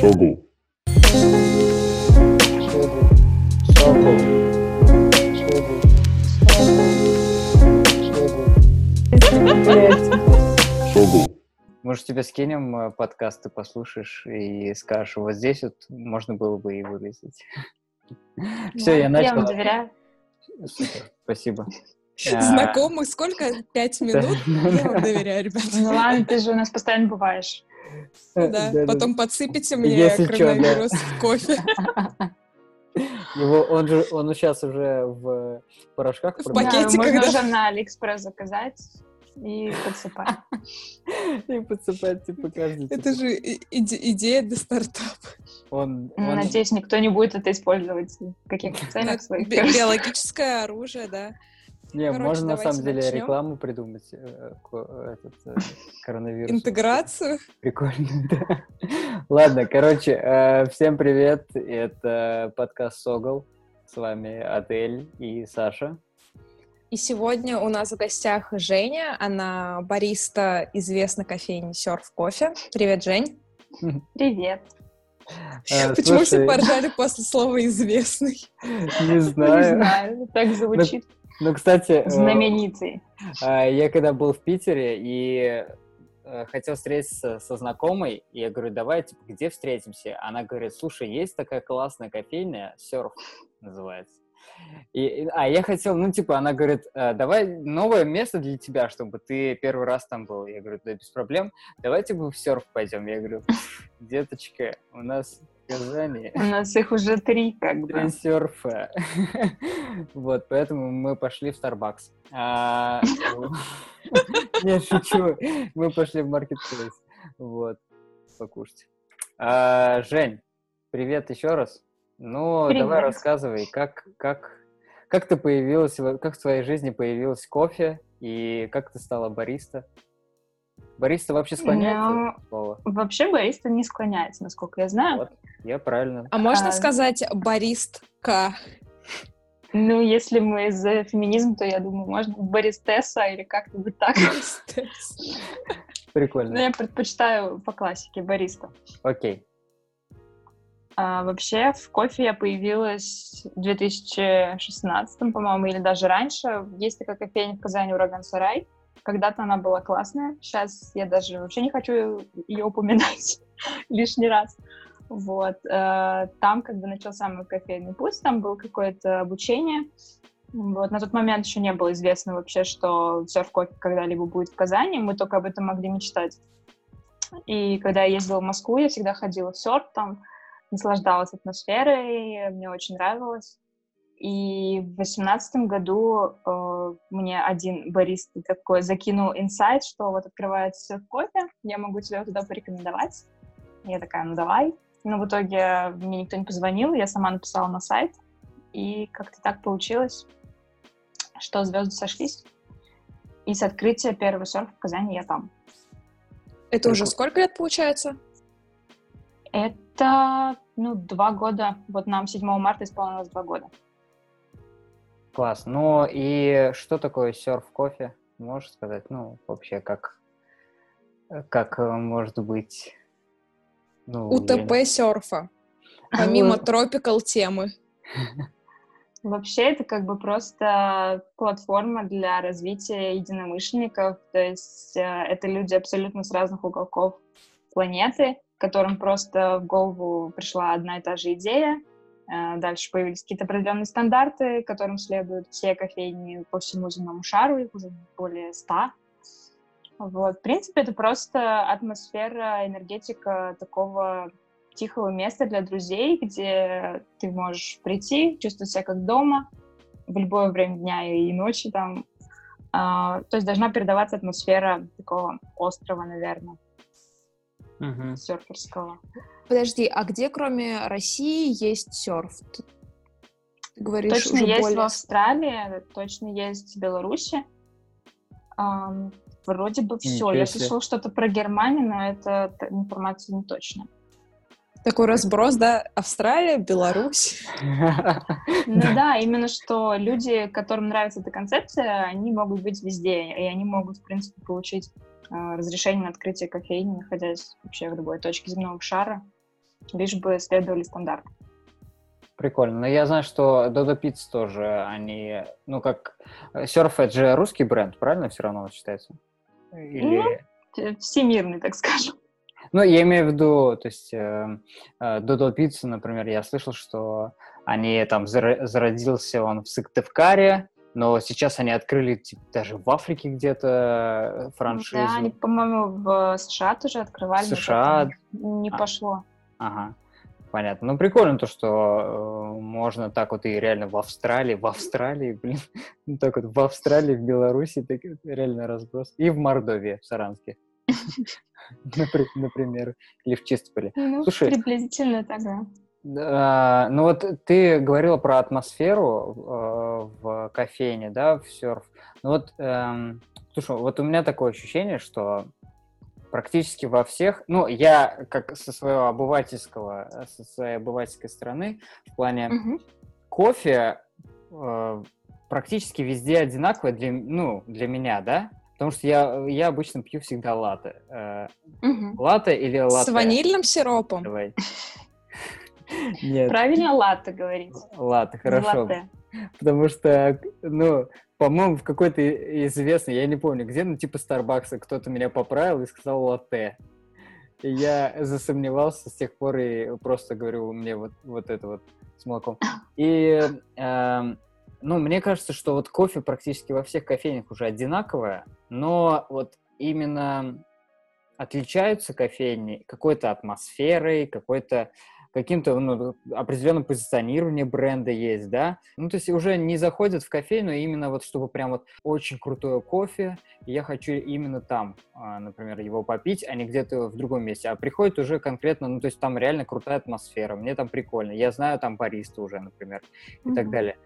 Согл. Сокол. Согл. Может, тебе скинем э, подкаст, ты послушаешь и скажешь, вот здесь вот можно было бы и вырезать. Все, я Я начал. вам доверяю. Супер, спасибо. А, Знакомы сколько? Пять минут? Я вам доверяю, ребят. Ну ладно, ты же у нас постоянно бываешь. Да, да-да. потом подсыпите мне да. коронавирус в кофе. Его, он же, он сейчас уже в порошках В пакете. Да, можно уже на Алиэкспресс заказать и подсыпать. И подсыпать, типа, каждый. Это типа, же идея для стартапа. Он, Ну, он- Надеюсь, никто не будет это использовать в каких-то целях своих. Би- Биологическое оружие, да. Не, Короче, можно на самом деле начнем. рекламу придумать, э, этот, э, коронавирус. Интеграцию. Прикольно, да. Ладно, короче, э, всем привет. Это подкаст Согол. С вами Адель и Саша. И сегодня у нас в гостях Женя. Она бариста известной кофейни Серф Кофе. Привет, Жень. Привет. Почему все поржали после слова «известный»? Не Не знаю. знаю, так звучит. Ну, кстати, э, Знаменитый. А, Я когда был в Питере и э, хотел встретиться со знакомой, и я говорю, давай, типа, где встретимся? Она говорит, слушай, есть такая классная кофейня, серф называется. И, а я хотел, ну, типа, она говорит, «Э, давай новое место для тебя, чтобы ты первый раз там был. Я говорю, да, без проблем. Давай, типа, в серф пойдем. Я говорю, деточка, у нас Казани У нас их уже три, как Три бы. серфа. Вот, поэтому мы пошли в Starbucks. А, Не, шучу. Мы пошли в Marketplace. Вот, покушать. А, Жень, привет еще раз. Ну, давай рассказывай, как, как, как ты появилась, как в твоей жизни появилась кофе и как ты стала бариста? Бариста вообще склоняется Ну, слово? Вообще бариста не склоняется, насколько я знаю. Вот, я правильно. А можно А. сказать «баристка»? Ну, если мы за феминизм, то я думаю, можно баристесса или как-нибудь так. Прикольно. Но я предпочитаю по классике бариста. Окей. А, вообще в кофе я появилась в 2016, по-моему, или даже раньше. Есть такая кофейня в Казани «Ураган Сарай». Когда-то она была классная. Сейчас я даже вообще не хочу ее упоминать лишний раз. Вот. э, Там бы начался мой кофейный путь, там было какое-то обучение. Вот. На тот момент еще не было известно вообще, что серф-кофе когда-либо будет в Казани. Мы только об этом могли мечтать. И когда я ездила в Москву, я всегда ходила в серф там, наслаждалась атмосферой, мне очень нравилось. И в восемнадцатом году э, мне один бариста такой закинул инсайт, что вот открывается серф-кофе, я могу тебя туда порекомендовать. Я такая, ну давай. Но в итоге мне никто не позвонил, я сама написала на сайт, и как-то так получилось, что звезды сошлись. И с открытия первого серфа в Казани я там. Это уже Прикольно. сколько лет получается? Это, ну, два года. Вот нам 7 марта исполнилось два года. Класс. Ну и что такое серф-кофе? Можешь сказать? Ну, вообще, как, как э, может быть... Ну, я УТП серфа. Помимо тропикал темы. Вообще это как бы просто платформа для развития единомышленников. То есть э, это люди абсолютно с разных уголков планеты, которым просто в голову пришла одна и та же идея. Э, Дальше появились какие-то определенные стандарты, которым следуют все кофейни по всему земному шару, их уже более ста. Вот. В принципе, это просто атмосфера, энергетика такого тихого места для друзей, где ты можешь прийти, чувствовать себя как дома в любое время дня и ночи там. А, то есть должна передаваться атмосфера такого острова, наверное, Мгм. серферского. Подожди, а где кроме России есть серф? Ты говоришь точно есть более... в Австралии, точно есть в Беларуси. Ам, вроде бы все. Я слышала что-то про Германию, но это т- информация не точная. Такой разброс, да? Австралия, Беларусь. Ну да, именно что люди, которым нравится эта концепция, они могут быть везде, и они могут, в принципе, получить э, разрешение на открытие кофейни, находясь вообще в любой точке земного шара. Лишь бы следовали стандартам. Прикольно. Но я знаю, что Dodo Pizza тоже, они, ну, как... Surf — это же русский бренд, правильно все равно считается? Или... Ну, всемирный, так скажем. Ну, я имею в виду, то есть э, э, Dodo Pizza, например, я слышал, что они там зародился он в Сыктывкаре, но сейчас они открыли типа, даже в Африке где-то э, франшизу. Да, они, по-моему, в США тоже открывали. США. Не а, пошло. Ага. Понятно. Ну, прикольно то, что э, можно так вот и реально в Австралии, в Австралии, блин, ну, так вот в Австралии, в Беларуси, так, реально разброс. И в Мордовии, в Саранске. Например, или в Чистполе. Ну, приблизительно так, да. Ну вот ты говорила про атмосферу э, в кофейне, да, в серф. Ну вот, эм, слушай, вот у меня такое ощущение, что практически во всех, ну, я как со своего обывательского, со своей обывательской стороны, в плане угу. кофе э, практически везде одинаковое для, ну, для меня, да? Потому что я, я обычно пью всегда латте. Э, угу. Латте или латте? С ванильным сиропом? Давай. Нет. Правильно латте говорить. Латте, хорошо. Латте. Потому что, ну, по-моему, в какой-то известный, я не помню где, ну, типа Старбакса, кто-то меня поправил и сказал латте. И я засомневался с тех пор и просто говорю, мне вот, вот это вот с молоком. И, э, ну, мне кажется, что вот кофе практически во всех кофейнях уже одинаковое, но вот именно отличаются кофейни какой-то атмосферой, какой-то каким-то ну, определенным позиционированием бренда есть, да. Ну, то есть уже не заходят в кофейну именно вот, чтобы прям вот очень крутое кофе, и я хочу именно там, а, например, его попить, а не где-то в другом месте. А приходит уже конкретно, ну, то есть там реально крутая атмосфера, мне там прикольно, я знаю там бариста уже, например, и mm-hmm. так далее.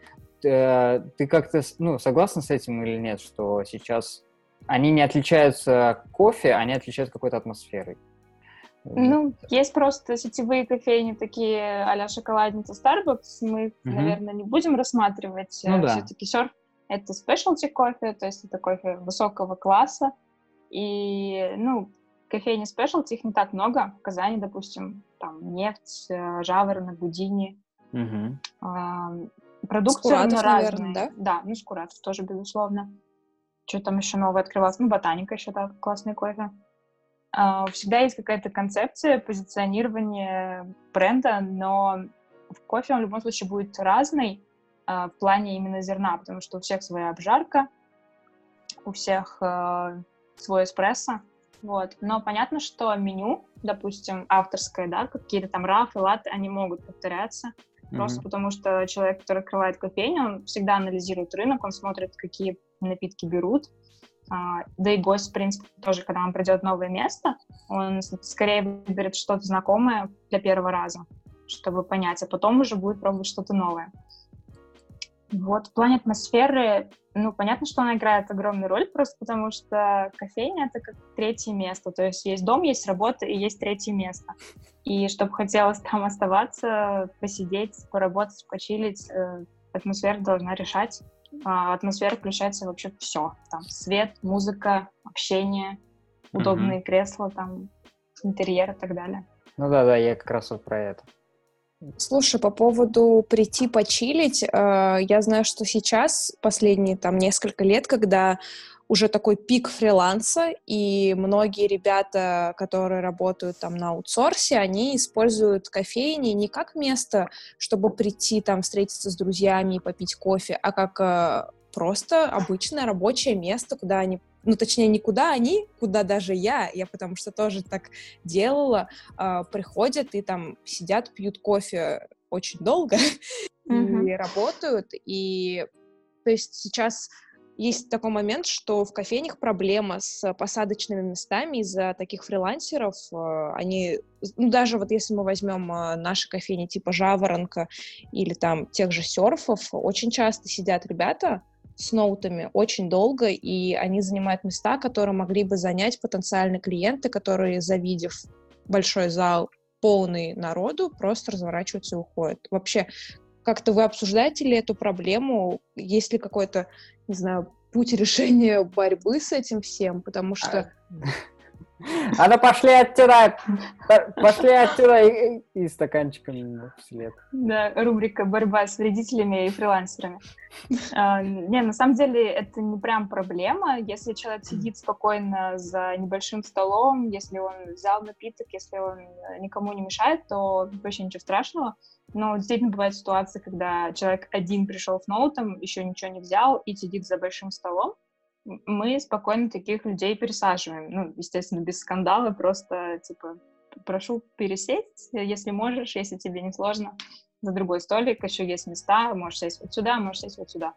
Ты, э, ты как-то, ну, согласна с этим или нет, что сейчас они не отличаются кофе, они отличаются какой-то атмосферой? Ну, есть просто сетевые кофейни, такие а-ля шоколадница Starbucks. Мы, угу. наверное, не будем рассматривать. Ну, да. Все-таки серф — это specialty кофе, то есть это кофе высокого класса. И, ну, кофейни specialty, их не так много. В Казани, допустим, там нефть, э, жаворонок, гудини. Угу. А, продукция Скуратов, наверное, да? Да, ну, Скуратов тоже, безусловно. Что там еще новое открывалось? Ну, Ботаника еще, да, классный кофе. А, всегда есть какая-то концепция позиционирования бренда, но в кофе он в любом случае будет разный а, в плане именно зерна, потому что у всех своя обжарка, у всех а, свой эспрессо, вот. Но понятно, что меню, допустим, авторское, да, какие-то там рафы, латы, они могут повторяться, mm-hmm. просто потому что человек, который открывает кофейню, он всегда анализирует рынок, он смотрит, какие напитки берут, да и гость, в принципе, тоже, когда он придет в новое место, он скорее выберет что-то знакомое для первого раза, чтобы понять, а потом уже будет пробовать что-то новое. Вот, в плане атмосферы, ну, понятно, что она играет огромную роль, просто потому что кофейня — это как третье место, то есть есть дом, есть работа и есть третье место. И чтобы хотелось там оставаться, посидеть, поработать, почилить, э, атмосфера должна решать а, атмосфера включается вообще все. Там свет, музыка, общение, удобные mm-hmm. кресла, там интерьер и так далее. Ну да, да, я как раз вот про это. Слушай, по поводу прийти почилить, э, я знаю, что сейчас, последние там несколько лет, когда уже такой пик фриланса, и многие ребята, которые работают там на аутсорсе, они используют кофейни не как место, чтобы прийти там встретиться с друзьями и попить кофе, а как э, просто обычное рабочее место, куда они ну, точнее, не куда они, куда даже я, я потому что тоже так делала, э, приходят и там сидят, пьют кофе очень долго mm-hmm. и работают, и то есть сейчас есть такой момент, что в кофейнях проблема с посадочными местами из-за таких фрилансеров. Э, они, ну, даже вот если мы возьмем э, наши кофейни типа Жаворонка или там тех же серфов, очень часто сидят ребята с ноутами очень долго, и они занимают места, которые могли бы занять потенциальные клиенты, которые, завидев большой зал, полный народу, просто разворачиваются и уходят. Вообще, как-то вы обсуждаете ли эту проблему? Есть ли какой-то, не знаю, путь решения борьбы с этим всем? Потому что... А ну пошли отсюда! Пошли отсюда! И, и стаканчиком вслед. Да, рубрика «Борьба с вредителями и фрилансерами». А, не, на самом деле это не прям проблема. Если человек сидит спокойно за небольшим столом, если он взял напиток, если он никому не мешает, то вообще ничего страшного. Но действительно бывают ситуации, когда человек один пришел с ноутом, еще ничего не взял и сидит за большим столом мы спокойно таких людей пересаживаем. Ну, естественно, без скандала, просто, типа, прошу пересесть, если можешь, если тебе не сложно, за другой столик, еще есть места, можешь сесть вот сюда, можешь сесть вот сюда.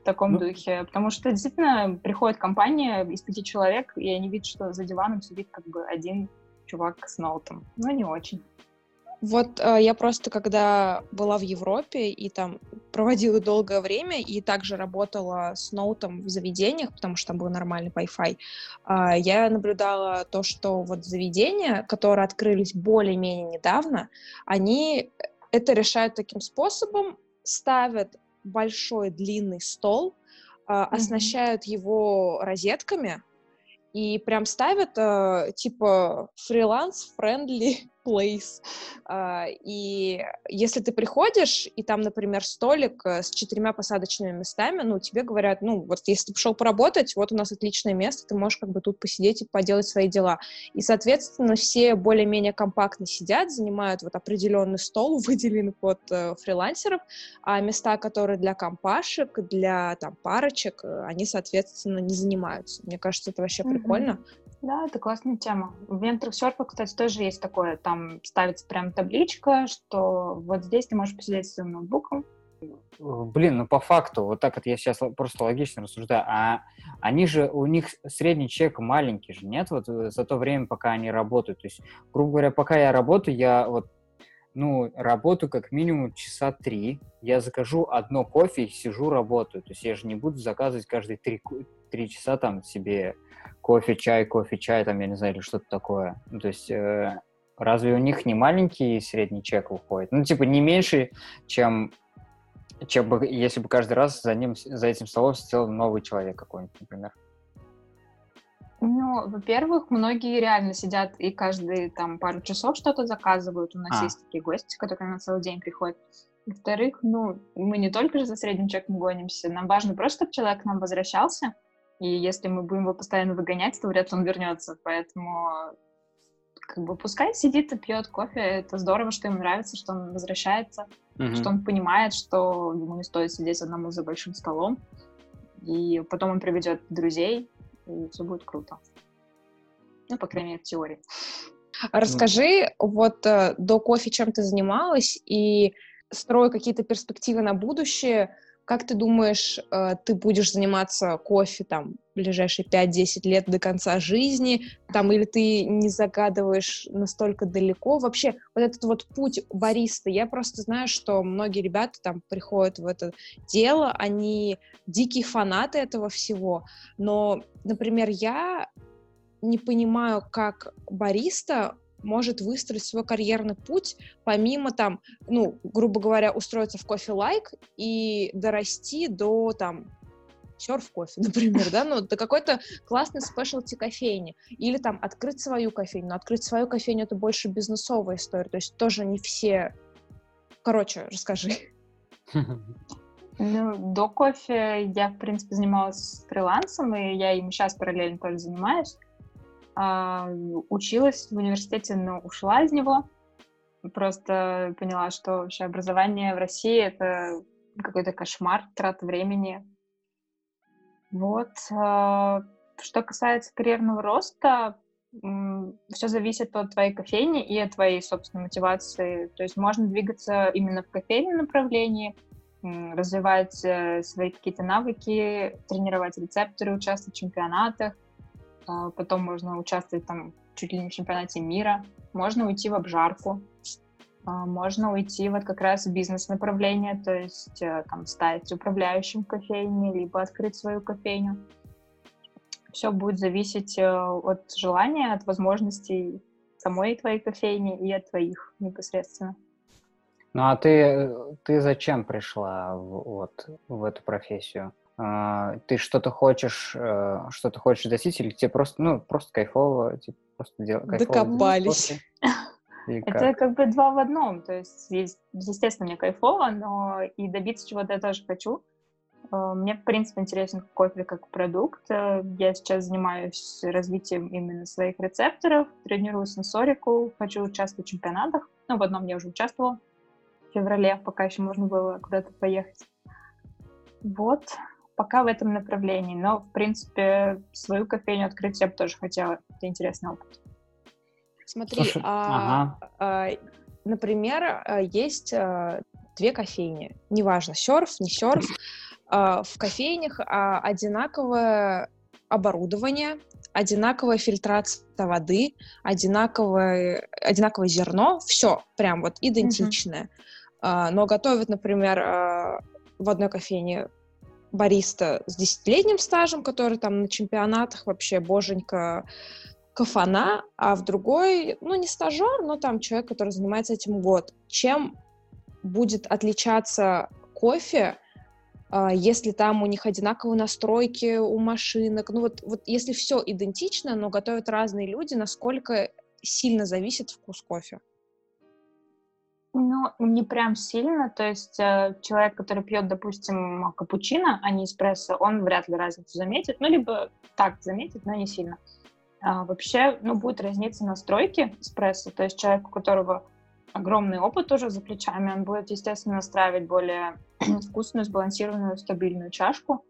В таком ну, духе. Потому что действительно приходит компания из пяти человек, и они видят, что за диваном сидит как бы один чувак с ноутом. Ну, не очень. Вот э, я просто, когда была в Европе и там проводила долгое время и также работала с ноутом в заведениях, потому что там был нормальный Wi-Fi, э, я наблюдала то, что вот заведения, которые открылись более-менее недавно, они это решают таким способом, ставят большой длинный стол, э, mm-hmm. оснащают его розетками и прям ставят э, типа freelance-friendly place. Uh, и если ты приходишь, и там, например, столик э, с четырьмя посадочными местами, ну, тебе говорят, ну, вот если ты пришел поработать, вот у нас отличное место, ты можешь как бы тут посидеть и поделать свои дела. И, соответственно, все более-менее компактно сидят, занимают вот определенный стол, выделенный под э, фрилансеров, а места, которые для компашек, для там парочек, э, они, соответственно, не занимаются. Мне кажется, это вообще mm-hmm. прикольно. Да, это классная тема. В Venture кстати, тоже есть такое. Там ставится прям табличка, что вот здесь ты можешь посидеть с своим ноутбуком. Блин, ну по факту, вот так вот я сейчас просто логично рассуждаю, а они же, у них средний чек маленький же, нет? Вот э, за то время, пока они работают. То есть, грубо говоря, пока я работаю, я вот ну, работаю как минимум часа три. Я закажу одно кофе и сижу, работаю. То есть я же не буду заказывать каждые три, три часа там себе кофе, чай, кофе, чай, там, я не знаю, или что-то такое. Ну, то есть, э, разве у них не маленький средний чек выходит? Ну, типа, не меньше, чем, чем бы, если бы каждый раз за ним, за этим столом сидел новый человек какой-нибудь, например. Ну, во-первых, многие реально сидят и каждые там пару часов что-то заказывают. У нас а. есть такие гости, которые на целый день приходят. Во-вторых, ну, мы не только же за средним чеком гонимся, нам важно просто, чтобы человек к нам возвращался, и если мы будем его постоянно выгонять, то вряд ли он вернется. Поэтому как бы пускай сидит и пьет кофе. Это здорово, что ему нравится, что он возвращается, mm-hmm. что он понимает, что ему не стоит сидеть одному за большим столом. И потом он приведет друзей, и все будет круто. Ну, по крайней мере, в теории. Расскажи, вот э, до кофе чем ты занималась и строю какие-то перспективы на будущее, как ты думаешь, э, ты будешь заниматься кофе там ближайшие 5-10 лет до конца жизни, там, или ты не загадываешь настолько далеко? Вообще, вот этот вот путь бариста, я просто знаю, что многие ребята там приходят в это дело, они дикие фанаты этого всего, но, например, я не понимаю, как бариста может выстроить свой карьерный путь, помимо там, ну, грубо говоря, устроиться в кофе-лайк и дорасти до там серф кофе, например, да, ну, до какой-то классной спешлти кофейни. Или там открыть свою кофейню. Но открыть свою кофейню — это больше бизнесовая история, то есть тоже не все... Короче, расскажи. Ну, до кофе я, в принципе, занималась фрилансом, и я им сейчас параллельно тоже занимаюсь. А, училась в университете, но ушла из него. Просто поняла, что вообще образование в России — это какой-то кошмар, трата времени. Вот. А, что касается карьерного роста, все зависит от твоей кофейни и от твоей собственной мотивации. То есть можно двигаться именно в кофейном направлении, развивать э, свои какие-то навыки, тренировать рецепторы, участвовать в чемпионатах, потом можно участвовать там чуть ли не в чемпионате мира, можно уйти в обжарку, а, можно уйти вот как раз в бизнес-направление, то есть э, там стать управляющим кофейни, либо открыть свою кофейню. Все будет зависеть э, от желания, от возможностей самой твоей кофейни и от твоих непосредственно. Ну а ты, ты зачем пришла в, вот, в эту профессию? Э, ты что-то хочешь, э, что-то хочешь достичь, или тебе просто, ну, просто кайфово, типа, просто делать Докопались. Это как бы два в одном, то есть, естественно, мне кайфово, но и добиться чего-то я тоже хочу. Э, мне, в принципе, интересен кофе как продукт. Э, я сейчас занимаюсь развитием именно своих рецепторов, тренирую сенсорику, хочу участвовать в чемпионатах. Ну, в одном я уже участвовала в феврале, пока еще можно было куда-то поехать. Вот, пока в этом направлении. Но, в принципе, свою кофейню открыть я бы тоже хотела. Это интересный опыт. Смотри, Слушай, а, ага. а, например, э, есть две кофейни. Неважно, серф, не серф. А, в кофейнях а, одинаковое оборудование, одинаковая фильтрация воды, одинаковое, одинаковое зерно, все прям вот идентичное. Mm-hmm. Но готовят, например, в одной кофейне бариста с десятилетним стажем, который там на чемпионатах вообще боженька кафана, а в другой, ну, не стажер, но там человек, который занимается этим год. Чем будет отличаться кофе а, если там у них одинаковые настройки у машинок, ну вот, вот если все идентично, но готовят разные люди, насколько сильно зависит вкус кофе? Ну, не прям сильно, то есть э, человек, который пьет, допустим, капучино, а не эспрессо, он вряд ли разницу заметит, ну, либо так заметит, но не сильно. А, вообще, ну, будет разница настройки эспрессо, то есть человек, у которого огромный опыт уже за плечами, он будет, естественно, настраивать более вкусную, сбалансированную, стабильную чашку.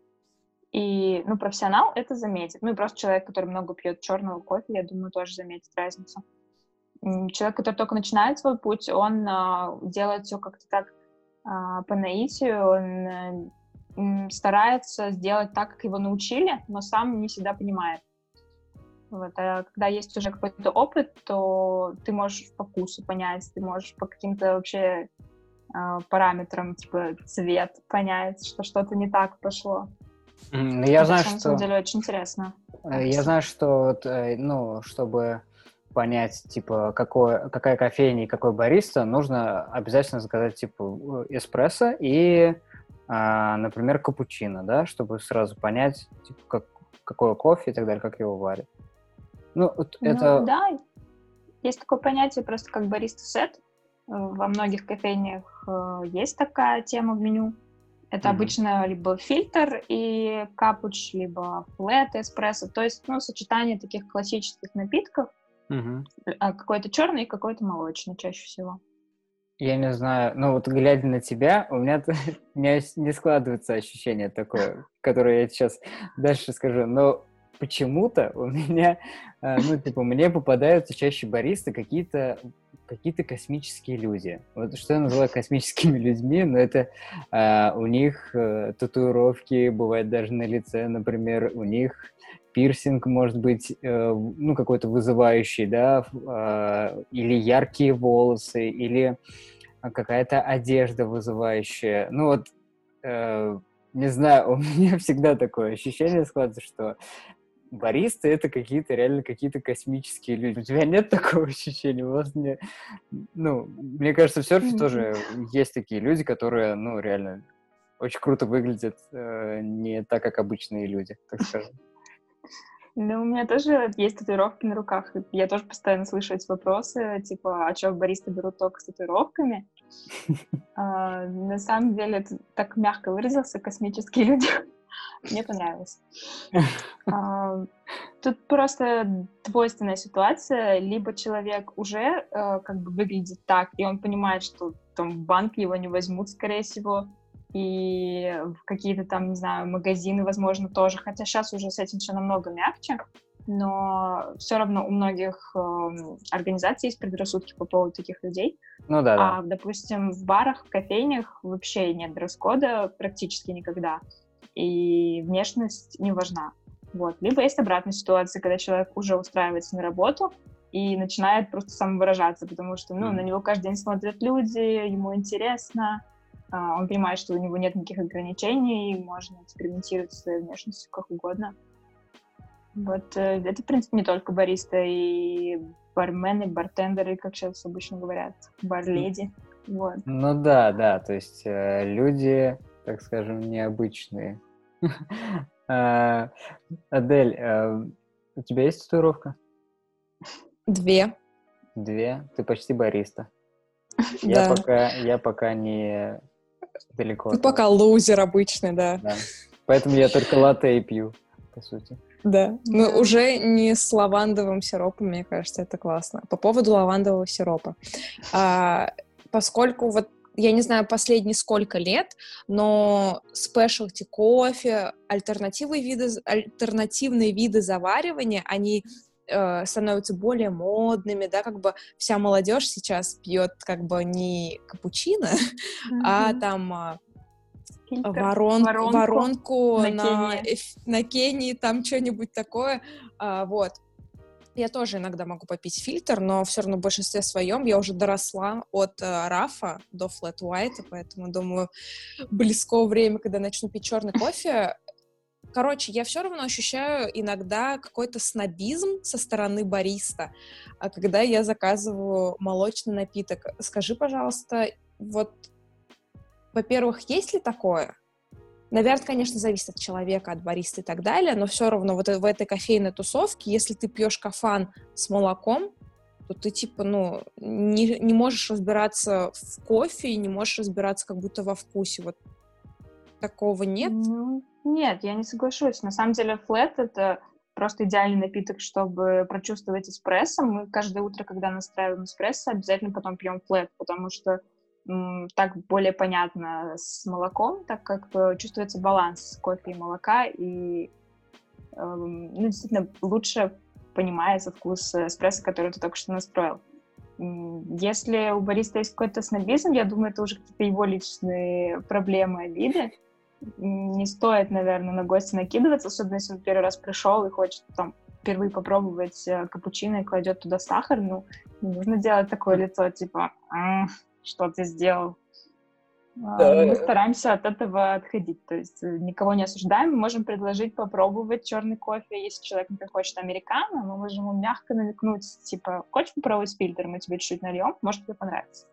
И, ну, профессионал это заметит. Ну, и просто человек, который много пьет черного кофе, я думаю, тоже заметит разницу. Человек, который только начинает свой путь, он а, делает все как-то так а, по наитию, он а, старается сделать так, как его научили, но сам не всегда понимает. Вот. А когда есть уже какой-то опыт, то ты можешь по вкусу понять, ты можешь по каким-то вообще э, параметрам, типа цвет, понять, что что-то не так пошло. Mm, я Это, знаю, что... На самом деле очень интересно. Э, я знаю, что, э, ну, чтобы понять, типа, какой, какая кофейня и какой бариста, нужно обязательно заказать, типа, эспрессо и, а, например, капучино, да, чтобы сразу понять, типа, как, какое кофе и так далее, как его варят. Ну, вот ну, это... да, есть такое понятие просто как бариста-сет. Во многих кофейнях э, есть такая тема в меню. Это mm-hmm. обычно либо фильтр и капуч, либо флет, эспрессо. То есть, ну, сочетание таких классических напитков. Mm-hmm. Какой-то черный и какой-то молочный чаще всего. Я не знаю, ну вот глядя на тебя, у меня, у меня не складывается ощущение такое, которое я сейчас дальше скажу. Но почему-то у меня, э, ну, типа, мне попадаются чаще баристы какие-то какие-то космические люди. Вот что я называю космическими людьми, но это а, у них а, татуировки бывают даже на лице, например, у них пирсинг может быть, э, ну, какой-то вызывающий, да, э, или яркие волосы, или какая-то одежда вызывающая. Ну, вот, э, не знаю, у меня всегда такое ощущение складывается, что баристы это какие-то реально какие-то космические люди. У тебя нет такого ощущения? У вас не... Ну, мне кажется, в серфе тоже есть такие люди, которые, ну, реально очень круто выглядят, э, не так, как обычные люди, так скажем. Ну, у меня тоже есть татуировки на руках. Я тоже постоянно слышу эти вопросы, типа, а что, баристы берут только с татуировками? А, на самом деле, это так мягко выразился, космические люди. Мне понравилось. А, тут просто двойственная ситуация. Либо человек уже э, как бы выглядит так, и он понимает, что там банк его не возьмут, скорее всего, и в какие-то там, не знаю, магазины, возможно, тоже. Хотя сейчас уже с этим все намного мягче, но все равно у многих э, организаций есть предрассудки по поводу таких людей. Ну да. А, да. допустим, в барах, в кофейнях вообще нет дресс-кода практически никогда и внешность не важна. Вот. Либо есть обратная ситуация, когда человек уже устраивается на работу и начинает просто самовыражаться, потому что ну, mm. на него каждый день смотрят люди, ему интересно, а, он понимает, что у него нет никаких ограничений, можно экспериментировать с своей внешностью как угодно. Вот э, это, в принципе, не только бариста, и бармены, бартендеры, как сейчас обычно говорят, барледи. Вот. Ну да, да, то есть э, люди, так скажем, необычные А, Адель, э, у тебя есть татуировка? Две. Две? Ты почти бариста. Я пока, я пока не далеко. Ты от этого. пока лузер обычный, да. Да. Поэтому я только латте и пью, по сути. Да. Ну, Да. уже не с лавандовым сиропом, мне кажется, это классно. По поводу лавандового сиропа. А, поскольку вот я не знаю последние сколько лет, но спешлти кофе, альтернативные виды, альтернативные виды заваривания, они э, становятся более модными, да, как бы вся молодежь сейчас пьет как бы не капучино, а Мгм. там а, Фильтр. ворон- воронку воронку, на на, Кении. на Кении, там что-нибудь такое, а, вот. Я тоже иногда могу попить фильтр, но все равно в большинстве своем я уже доросла от э, рафа до флэт уайта, поэтому думаю, близко время, когда начну пить черный кофе. Короче, я все равно ощущаю иногда какой-то снобизм со стороны бариста, а когда я заказываю молочный напиток. Скажи, пожалуйста, вот во-первых, есть ли такое? Наверное, конечно, зависит от человека, от бариста и так далее, но все равно вот в этой кофейной тусовке, если ты пьешь кафан с молоком, то ты типа, ну, не, не можешь разбираться в кофе и не можешь разбираться как будто во вкусе. Вот такого нет? Ну, нет, я не соглашусь. На самом деле флэт — это просто идеальный напиток, чтобы прочувствовать эспрессо. Мы каждое утро, когда настраиваем эспрессо, обязательно потом пьем флэт, потому что м, так более понятно с молоком, так как э, чувствуется баланс кофе и молока, и эм, ну, действительно лучше понимается вкус эспрессо, который ты только что настроил. Если у бариста есть какой-то снобизм, я думаю, это уже какие-то его личные проблемы, обиды. Не стоит, наверное, на гостя накидываться, особенно если он первый раз пришел и хочет там впервые попробовать э, капучино и кладет туда сахар, ну, не нужно делать такое лицо, типа, «М, что ты сделал? А, Да. Мы стараемся от этого отходить, то есть э, никого не осуждаем, мы можем предложить попробовать черный кофе, если человек, например, хочет американо, мы можем ему мягко намекнуть, типа, хочешь попробовать фильтр, мы тебе чуть-чуть нальем, может тебе понравится.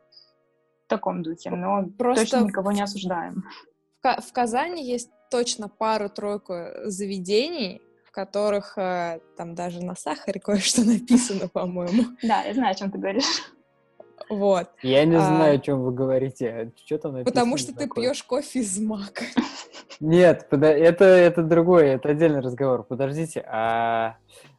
В таком духе, но Просто точно никого не осуждаем. В, Ка- в Казани есть точно пару-тройку заведений, в которых э, там даже на сахаре кое-что написано, по-моему. Да, я знаю, о чем ты говоришь. Вот. Я не А. знаю, о чем вы говорите. Что там написано? Потому что ты пьешь кофе из мака. Нет, это, это другое, это отдельный разговор. Подождите, а,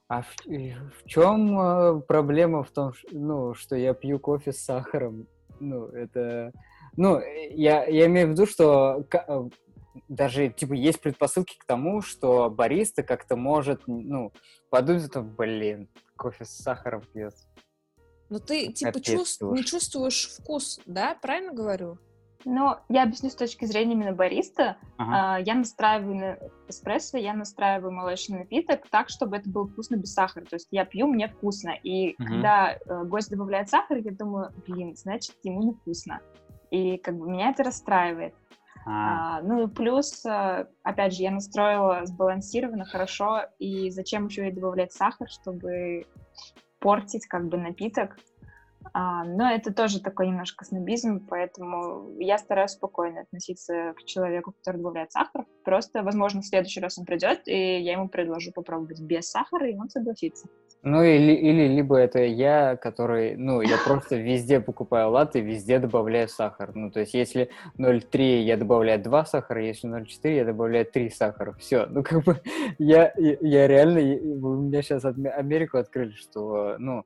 а в, в чем э, проблема в том, ну, что я пью кофе с сахаром? Ну, это... Ну, я, я имею в виду, что э, даже, типа, есть предпосылки к тому, что бариста как-то может, ну, подумать, что, блин, кофе с сахаром пьет. Но ты, типа, чувств- не чувствуешь вкус, да? Правильно говорю? Но я объясню с точки зрения именно бариста. Ага. А, Я настраиваю на эспрессо, я настраиваю молочный напиток так, чтобы это было вкусно без сахара. То есть я пью, мне вкусно. И Мгм. когда э, гость добавляет сахар, я думаю, блин, значит, ему невкусно. И как бы меня это расстраивает. А, А, ну и плюс, э, опять же, я настроила сбалансированно, хорошо, и зачем еще и добавлять сахар, чтобы портить как бы напиток. А, но это тоже такой немножко снобизм, поэтому я стараюсь спокойно относиться к человеку, который добавляет сахар. Просто, возможно, в следующий раз он придет, и я ему предложу попробовать без сахара, и он согласится. Ну, или, или либо это я, который, ну, я просто везде покупаю латте, везде добавляю сахар. Ну, то есть, если 0,3 я добавляю 2 сахара, если 0,4 я добавляю 3 сахара. Все, ну, как бы, я, я реально, вы меня сейчас Америку открыли, что, ну,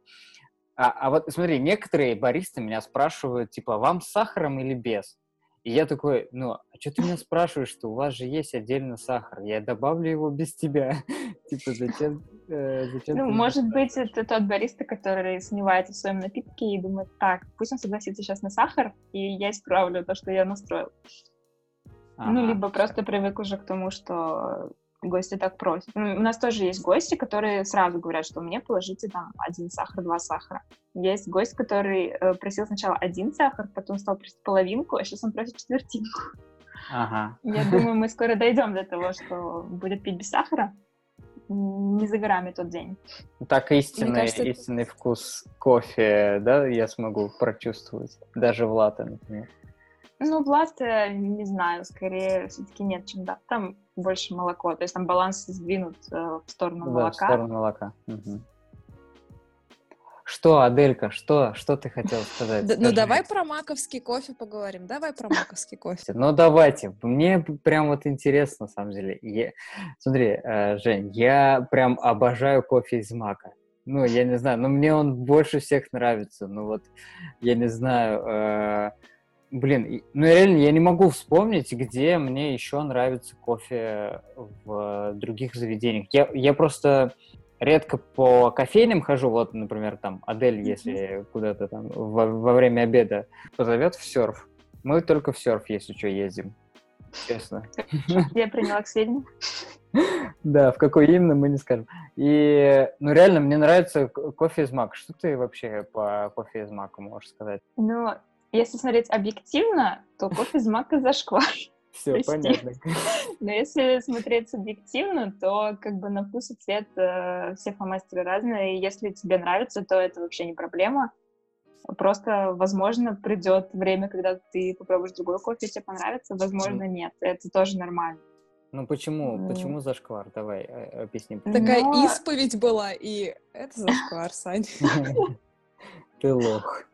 а, а вот смотри, некоторые баристы меня спрашивают, типа, вам с сахаром или без? И я такой, ну, а что ты меня спрашиваешь, что у вас же есть отдельно сахар, я добавлю его без тебя. Типа, зачем? э, Ну, может быть, это тот бариста, который сомневается в своем напитке и думает, так, пусть он согласится сейчас на сахар, и я исправлю то, что я настроил. Ну, либо просто привык уже к тому, что гости так просят. Ну, у нас тоже есть гости, которые сразу говорят, что мне положите там один сахар, два сахара. Есть гость, который э, просил сначала один сахар, потом стал просить половинку, а сейчас он просит четвертинку. Ага. Я думаю, мы скоро дойдем до того, что будет пить без сахара. Не за горами тот день. Так истинный, кажется, истинный вкус кофе, да, я смогу прочувствовать. Даже в латте, например. Ну, в латте, не знаю, скорее все-таки нет, чем да. Там больше молоко, то есть там баланс сдвинут э, в сторону Да, в молока. сторону молока. Мгм. Что, Аделька, что, что ты хотел сказать? Д- Ну Скажи. давай про маковский кофе поговорим. Давай про маковский кофе. Ну, давайте. Мне прям вот интересно, на самом деле. Я- Смотри, э, Жень, я прям обожаю кофе из мака. Ну, я не знаю, но мне он больше всех нравится. Ну, вот, я не знаю. э, Блин, ну, реально, я не могу вспомнить, где мне еще нравится кофе в других заведениях. Я, я просто редко по кофейням хожу, вот, например, там, Адель, если куда-то там во, во время обеда позовет в серф, мы только в серф, если что, ездим. Честно. Я приняла к сведению. Да, в какой именно, мы не скажем. И, ну, реально, мне нравится ко- кофе из мака. Что ты вообще по кофе из мака можешь сказать? Но если смотреть объективно, то кофе из мака зашквар. Все, Прости. понятно. Но если смотреть субъективно, то как бы на вкус и цвет э, все фломастеры разные, и если тебе нравится, то это вообще не проблема. Просто, возможно, придет время, когда ты попробуешь другой кофе, и тебе понравится, возможно, нет. Это тоже нормально. Ну, почему? Ну. Почему зашквар? Давай, э, объясни. Такая Но- исповедь была, и это зашквар, Сань. Ты лох.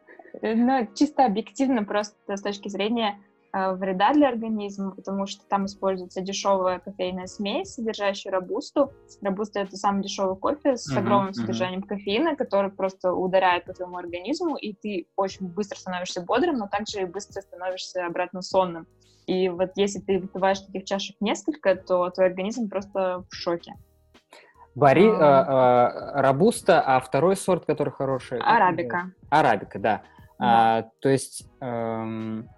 Э, Но чисто объективно, просто с точки зрения э, вреда для организма, потому что там используется дешевая кофейная смесь, содержащая робусту. Робуста — это самый дешевый кофе с Мгм, огромным мгм. содержанием кофеина, который просто ударяет по твоему организму, и ты очень быстро становишься бодрым, но также и быстро становишься обратно сонным. И вот если ты выпиваешь таких чашек несколько, то твой организм просто в шоке. Бори, А. а, а, робуста, а второй сорт, который хороший? Арабика. называется? Арабика, да. Да. А, то есть, эм,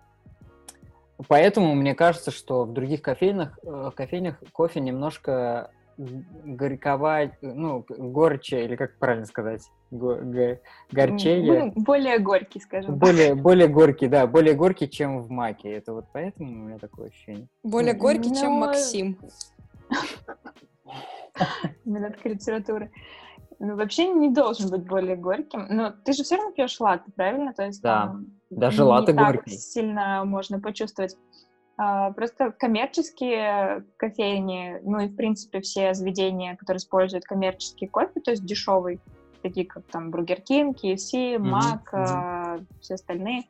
поэтому мне кажется, что в других кофейнях, э, кофейнях кофе немножко горьковать, ну, горче, или как правильно сказать, Го- го- горчее. Более горький, скажем так. Более, более горький, да, более горький, чем в маке. Это вот поэтому у меня такое ощущение. Более Ну, горький, чем но- Максим. Минутка литературы. Ну, вообще не должен быть более горьким. Но ты же все равно пьешь латте, правильно? То есть Да. там Даже латте так горький. сильно можно почувствовать. А, Просто коммерческие кофейни, ну и, в принципе, все заведения, которые используют коммерческий кофе, то есть дешевый, такие как там Бургер Кинг, KFC, Мак, мгм. а, все остальные,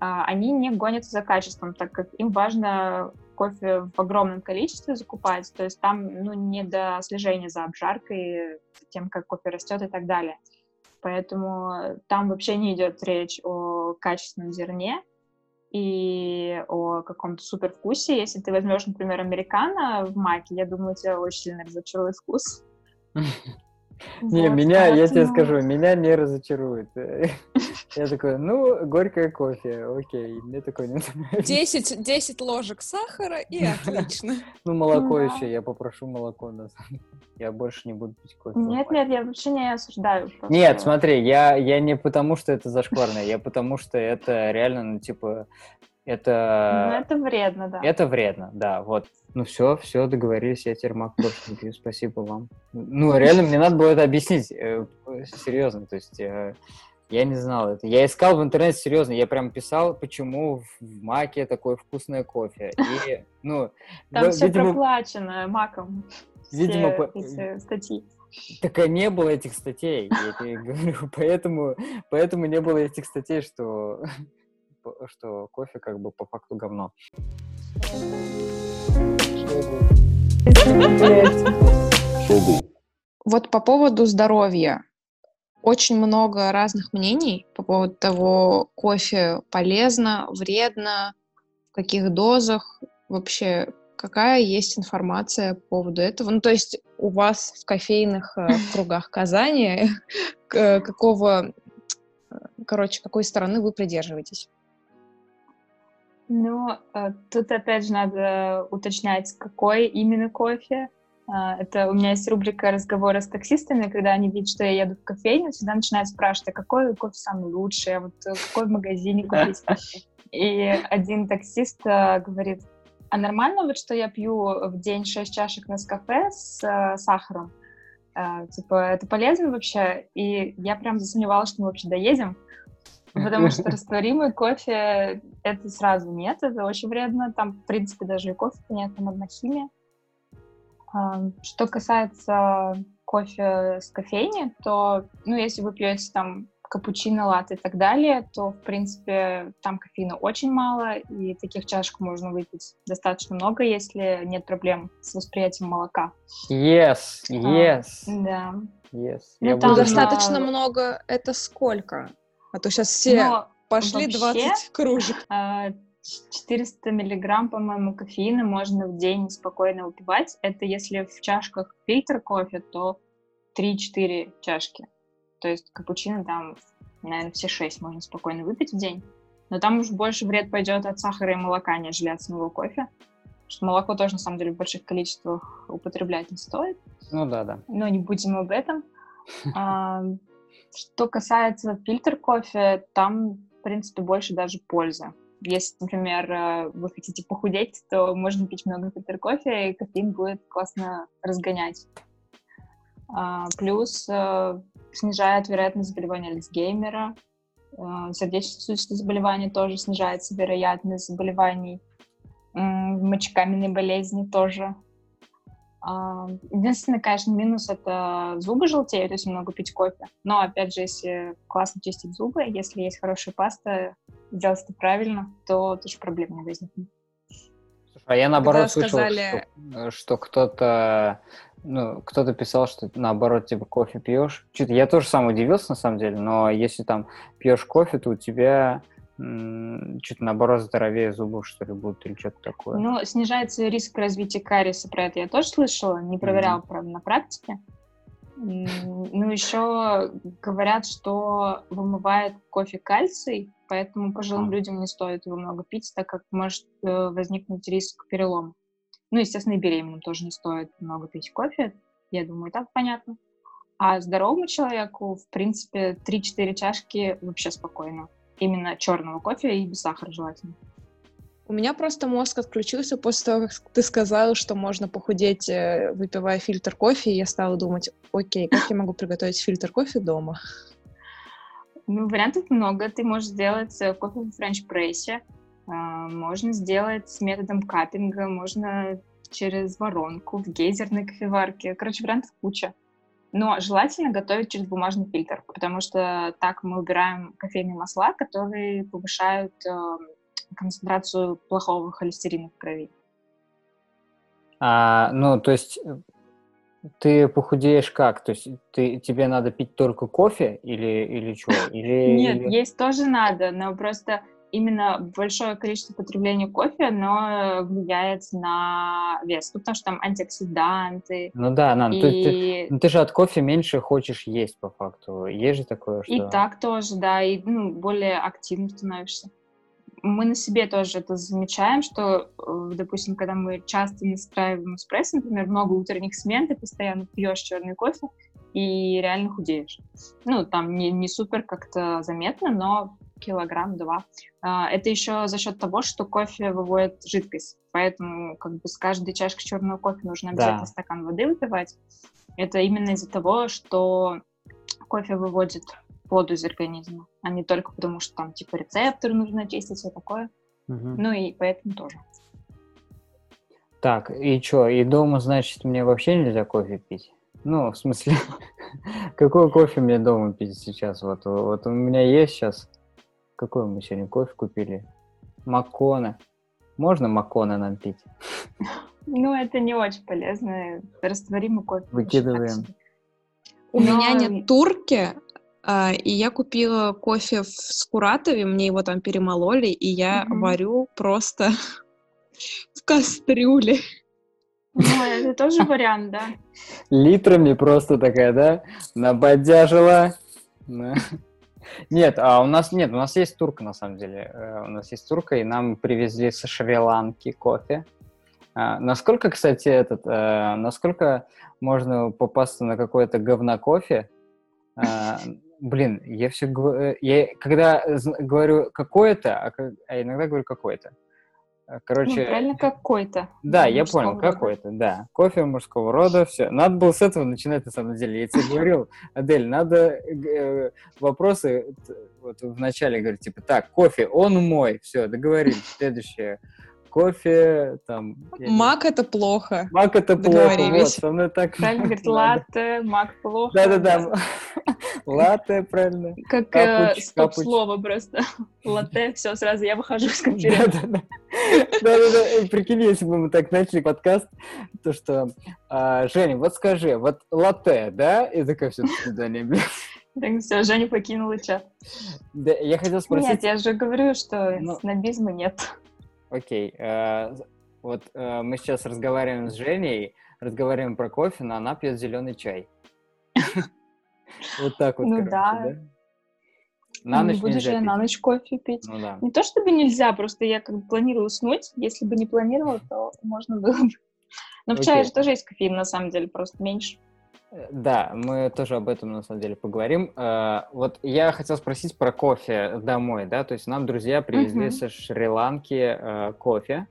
а, они не гонятся за качеством, так как им важно кофе в огромном количестве закупать, то есть там ну, не до слежения за обжаркой, тем, как кофе растет и так далее. Поэтому там вообще не идет речь о качественном зерне и о каком-то супер вкусе. Если ты возьмешь, например, американо в маке, я думаю, тебя очень сильно разочарует вкус. Не, меня, я тебе скажу, меня не разочарует. Я такой, ну, горькое кофе, окей, мне такое не нравится. 10, 10 ложек сахара, и отлично. Ну, молоко еще, я попрошу молоко. на самом деле. Я больше не буду пить кофе. Нет, нет, я вообще не осуждаю. Нет, смотри, я, я не потому, что это зашкварно, я потому, что это реально, ну, типа, Ну, это... это вредно, да. Это вредно, да, вот. Ну все, все, договорились, я теперь мак больше не пью, спасибо вам. Ну, реально, мне надо было это объяснить, э, серьезно, то есть э, я не знал это. Я искал в интернете, серьезно, я прям писал, почему в- маке такое вкусное кофе. И, ну, Там в- все видимо, проплачено маком. видимо, все по- эти статьи. так и не было этих статей, я тебе говорю, поэтому, поэтому не было этих статей, что, что кофе как бы по факту говно. Вот по поводу здоровья. Очень много разных мнений по поводу того, кофе полезно, вредно, в каких дозах. Вообще, какая есть информация по поводу этого? Ну, то есть у вас в кофейных э, кругах Казани какого, э, короче, какой стороны вы придерживаетесь? Ну, э, тут опять же надо уточнять, какой именно кофе. А, Это у меня есть рубрика разговоры с таксистами, когда они видят, что я еду в кофейню, всегда начинают спрашивать, а какой кофе самый лучший, а вот э, какой в магазине купить. И один таксист э, говорит, а нормально вот, что я пью в день 6 чашек на кафе с э, сахаром? Э, Типа, это полезно вообще? И я прям засомневалась, что мы вообще доедем, Потому что растворимый кофе это сразу нет, это очень вредно. Там, в принципе, даже и кофе нет, там одна химия. А, что касается кофе с кофейни, то, ну, если вы пьете там капучино, латте и так далее, то, в принципе, там кофеина очень мало, и таких чашек можно выпить достаточно много, если нет проблем с восприятием молока. Yes, а, yes. А, да. Yes. Ну, Я там буду... достаточно много, это сколько? А то сейчас все Но пошли вообще, 20 кружек. 400 а, миллиграмм, по-моему, кофеина можно в день спокойно выпивать. Это если в чашках фильтр кофе, то 3-4 чашки. То есть капучино там, наверное, все 6 можно спокойно выпить в день. Но там уж больше вред пойдет от сахара и молока, нежели от самого кофе. Потому что молоко тоже, на самом деле, в больших количествах употреблять не стоит. Ну да, да. Но не будем об этом. А, что касается фильтр кофе, там, в принципе, больше даже пользы. Если, например, э, вы хотите похудеть, то можно пить много фильтр кофе, и кофеин будет классно разгонять. А, плюс э, снижает вероятность заболевания Альцгеймера, э, сердечно-сосудистые заболевания тоже снижается вероятность заболеваний, мочекаменной болезни тоже. А, единственный, конечно, минус — это зубы желтеют, если много пить кофе. Но, опять же, если классно чистить зубы, если есть хорошая паста, сделать это правильно, то тоже проблем не возникнет. А я наоборот слышал, сказали... что, что кто-то ну, кто-то писал, что наоборот, типа, кофе пьешь. Что-то я тоже сам удивился, на самом деле, но если там пьешь кофе, то у тебя что-то наоборот здоровее зубов, что ли, будут или что-то такое. Ну, снижается риск развития кариеса, про это я тоже слышала, не проверяла, mm-hmm. правда, на практике. Ну, еще говорят, что вымывает кофе кальций, поэтому пожилым людям не стоит его много пить, так как может э, возникнуть риск перелома. Ну, естественно, и беременным тоже не стоит много пить кофе, я думаю, так понятно. А здоровому человеку, в принципе, 3-4 чашки вообще спокойно именно черного кофе и без сахара желательно. У меня просто мозг отключился после того, как ты сказала, что можно похудеть, э, выпивая фильтр кофе, и я стала думать, окей, как я могу приготовить фильтр кофе дома? Ну, вариантов много. Ты можешь сделать э, кофе в френч-прессе, а, можно сделать с методом каппинга, можно через воронку в гейзерной кофеварке. Короче, вариантов куча. Но желательно готовить через бумажный фильтр, потому что так мы убираем кофейные масла, которые повышают э, концентрацию плохого холестерина в крови. А, ну, то есть э, ты похудеешь как? То есть ты, тебе надо пить только кофе или, или что? Или, Нет, или... есть тоже надо, но просто именно большое количество потребления кофе, оно влияет на вес, ну, потому что там антиоксиданты. Ну да, Нан, и... ты, ты, ну, ты же от кофе меньше хочешь есть по факту. Есть же такое, что... И так тоже, да, и ну, более активным становишься. Мы на себе тоже это замечаем, что, э, допустим, когда мы часто настраиваем эспрессо, например, много утренних смен, ты постоянно пьешь черный кофе, и реально худеешь. Ну, там не, не супер как-то заметно, но килограмм-два. А, это еще за счет того, что кофе выводит жидкость. Поэтому как бы с каждой чашкой черного кофе нужно обязательно да. стакан воды выпивать. Это именно из-за того, что кофе выводит воду из организма, а не только потому, что там типа рецепторы нужно очистить, все такое. Угу. Ну и поэтому тоже. Так, и что, и дома, значит, мне вообще нельзя кофе пить? Ну, в смысле, какой кофе мне дома пить сейчас? Вот, вот у меня есть сейчас какой мы сегодня кофе купили? Макона. Можно макона нам пить? Ну, это не очень полезно. Растворимый кофе. Выкидываем. У Но... меня нет турки, и я купила кофе в Скуратове, мне его там перемололи, и я mm варю просто в кастрюле. Ну, это тоже вариант, да? Литрами просто такая, да? Набодяжила. Нет, а у нас нет, у нас есть турка на самом деле. Э, у нас есть турка, и нам привезли со Шри-Ланки кофе. А, насколько, кстати, этот, а, насколько можно попасться на какое-то говно кофе? А, блин, я все говорю, я когда говорю какое-то, а, а иногда говорю какое-то. Э, Короче, Ну, правильно, какой-то. да, я понял, какой-то, да. Кофе мужского рода, все. Надо было с этого начинать, на самом деле. Я тебе говорил, Адель, надо э, вопросы вот в начале говорить, типа, так, кофе, он мой, все, договорились. Следующее. Кофе, там... не- Мак — это плохо. Мак это плохо, вот, со мной так Правильно говорит, латте, мак плохо. Да-да-да, латте, правильно. Как э, стоп-слово просто. Латте, все, сразу я выхожу из конференции. Да-да-да. И Прикинь, если бы мы так начали подкаст, то что, а, Женя, вот скажи, вот латте, да? И такая все, до свидания, блин. Так, все, Женя покинула чат. Да, я хотел спросить, Нет, я же говорю, что Ну. снобизма нет. Окей, э, вот э, мы сейчас разговариваем с Женей, разговариваем про кофе, но она пьет зеленый чай. Вот так вот, Ну короче, да. На Не ночь буду же я на ночь кофе пить. Ну да. Не то чтобы нельзя, просто я как бы планирую уснуть. Если бы не планировала, то можно было бы. Но в чае же тоже есть кофеин, на самом деле, просто меньше. Э, Да, мы тоже об этом на самом деле поговорим. Э, Вот я хотел спросить про кофе домой, да, то есть нам друзья привезли Мгм. со Шри-Ланки э, кофе.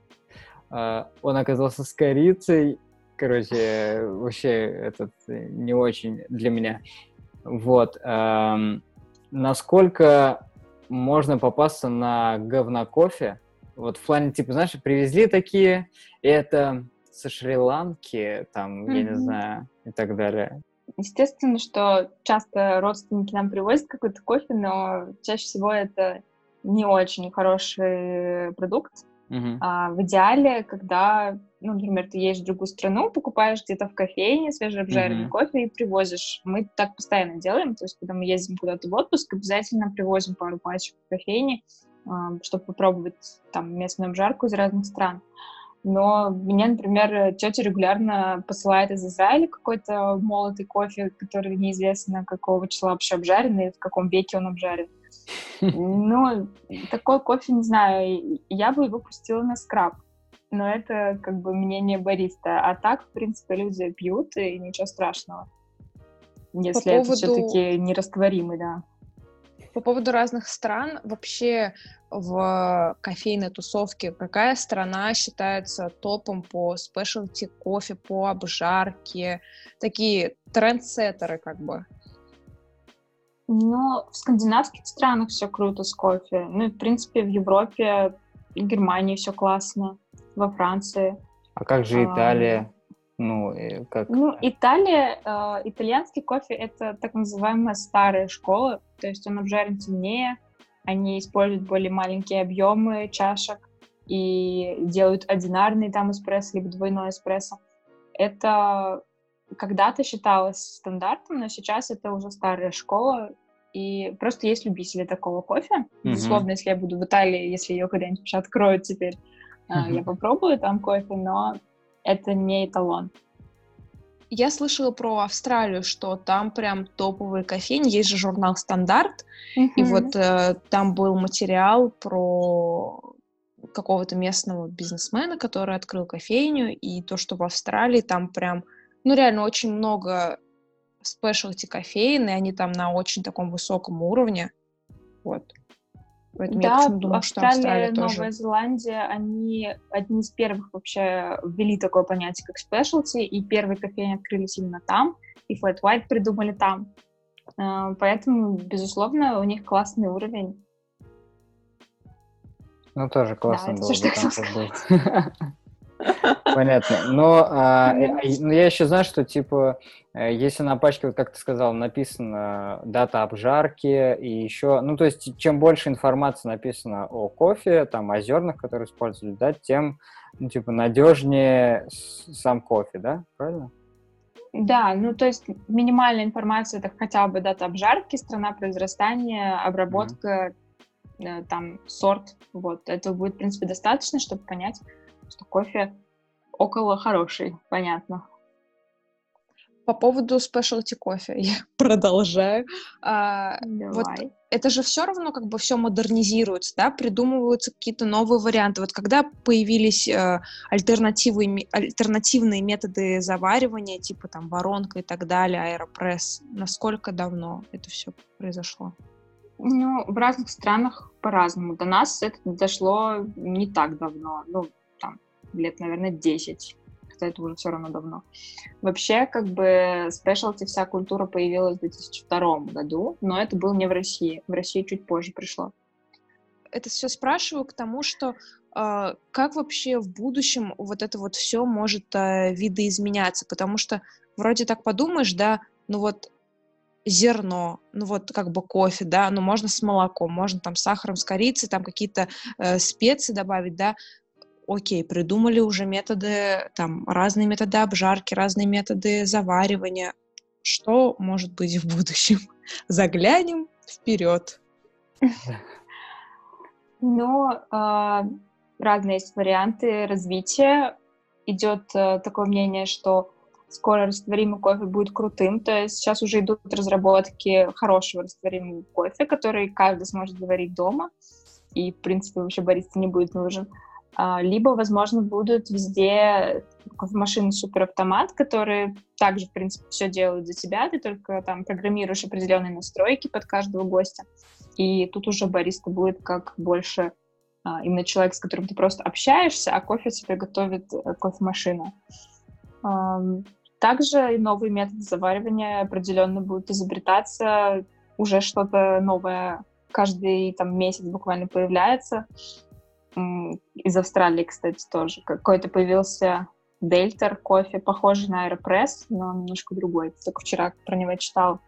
Он оказался с корицей, короче, вообще этот не очень для меня. Вот. эм, Насколько можно попасться на говно кофе? Вот в плане, типа, знаешь, привезли такие, и это со Шри-Ланки, там, я не знаю, и так далее. Естественно, что часто родственники нам привозят какой-то кофе, но чаще всего это не очень хороший продукт. Мгм. А в идеале, когда, ну, например, ты едешь в другую страну, покупаешь где-то в кофейне свежеобжаренный Мгм. кофе и привозишь. Мы так постоянно делаем, то есть когда мы ездим куда-то в отпуск, обязательно привозим пару пачек в кофейне, чтобы попробовать там местную обжарку из разных стран. Но мне, например, тетя регулярно посылает из Израиля какой-то молотый кофе, который неизвестно какого числа вообще обжаренный, в каком веке он обжарен. Ну, такой кофе, не знаю, я бы его пустила на скраб. Но это как бы мнение бариста. А так, в принципе, люди пьют, и ничего страшного. Если это поводу- все-таки нерастворимый, да. По поводу разных стран, вообще в кофейной тусовке какая страна считается топом по спешлти кофе, по обжарке? Такие трендсеттеры как бы. Но в скандинавских странах все круто с кофе. Ну и, в принципе, в Европе и Германии все классно. Во Франции. А как же А, Италия? Ну, как... Ну, Италия, э, итальянский кофе — это так называемая старая школа, то есть он обжарен темнее, они используют более маленькие объемы чашек и делают одинарный там эспрессо, либо двойной эспрессо. Это когда-то считалось стандартом, но сейчас это уже старая школа, и просто есть любители такого кофе. Мгм. Безусловно, если я буду в Италии, если ее когда-нибудь откроют теперь, э, я попробую там кофе, но это не эталон. Я слышала про Австралию, что там прям топовые кофейни. Есть же журнал «Стандарт», и Мгм. вот э, там был материал про какого-то местного бизнесмена, который открыл кофейню, и то, что в Австралии там прям, ну реально очень много спешлти кофеин, и они там на очень таком высоком уровне. Вот. Поэтому я Да, почему думаю, что Австралия, Австралия тоже... Новая Зеландия, они одни из первых вообще ввели такое понятие, как specialty, и первые кофейни открылись именно там, и Flat White придумали там. Э, Поэтому, безусловно, у них классный уровень. Ну, тоже классно это было бы что там я. Понятно. Но а, э, а, я еще знаю, что, типа, э, если на пачке, вот как ты сказал, написано дата обжарки и еще... Ну, то есть, чем больше информации написано о кофе, там, о зернах, которые использовали, да, тем, ну, типа, надежнее сам кофе, да? Правильно? Да, ну то есть минимальная информация это хотя бы дата обжарки, страна произрастания, обработка, э, там сорт. Вот этого будет в принципе достаточно, чтобы понять, что кофе около хороший, понятно. По поводу спешлти кофе, я продолжаю. А, Вот это же все равно как бы все модернизируется, да, придумываются какие-то новые варианты. Вот когда появились э, альтернативы, альтернативные методы заваривания, типа там воронка и так далее, аэропресс, насколько давно это все произошло? Ну, в разных странах по-разному. До нас это дошло не так давно, ну, лет, наверное, 10 хотя это уже все равно давно. Вообще, как бы, спешлти вся культура появилась в 2002 году, но это было не в России. В России чуть позже пришло. Это все спрашиваю к тому, что э, как вообще в будущем вот это вот все может э, видоизменяться, потому что вроде так подумаешь, да, ну вот зерно, ну вот как бы кофе, да, ну можно с молоком, можно там с сахаром, с корицей, там какие-то э, специи добавить, да, окей, придумали уже методы, там разные методы обжарки, разные методы заваривания, что может быть в будущем? Заглянем вперед. Ну, э, разные есть варианты развития. Идет э, такое мнение, что скоро растворимый кофе будет крутым. То есть сейчас уже идут разработки хорошего растворимого кофе, который каждый сможет заварить дома. И, в принципе, вообще бариста не будет нужен. А, либо, возможно, будут везде кофемашины суперавтомат, которые также, в принципе, все делают за тебя. Ты только там программируешь определенные настройки под каждого гостя. И тут уже бариста будет как больше а, именно человек, с которым ты просто общаешься, а кофе себе готовит э, кофемашина. Также новые методы заваривания определенно будут изобретаться. Уже что-то новое каждый там месяц буквально появляется. Из Австралии, кстати, тоже. Какой-то появился Дельтер кофе, похожий на Аэропресс, но немножко другой. Только вчера про него читал.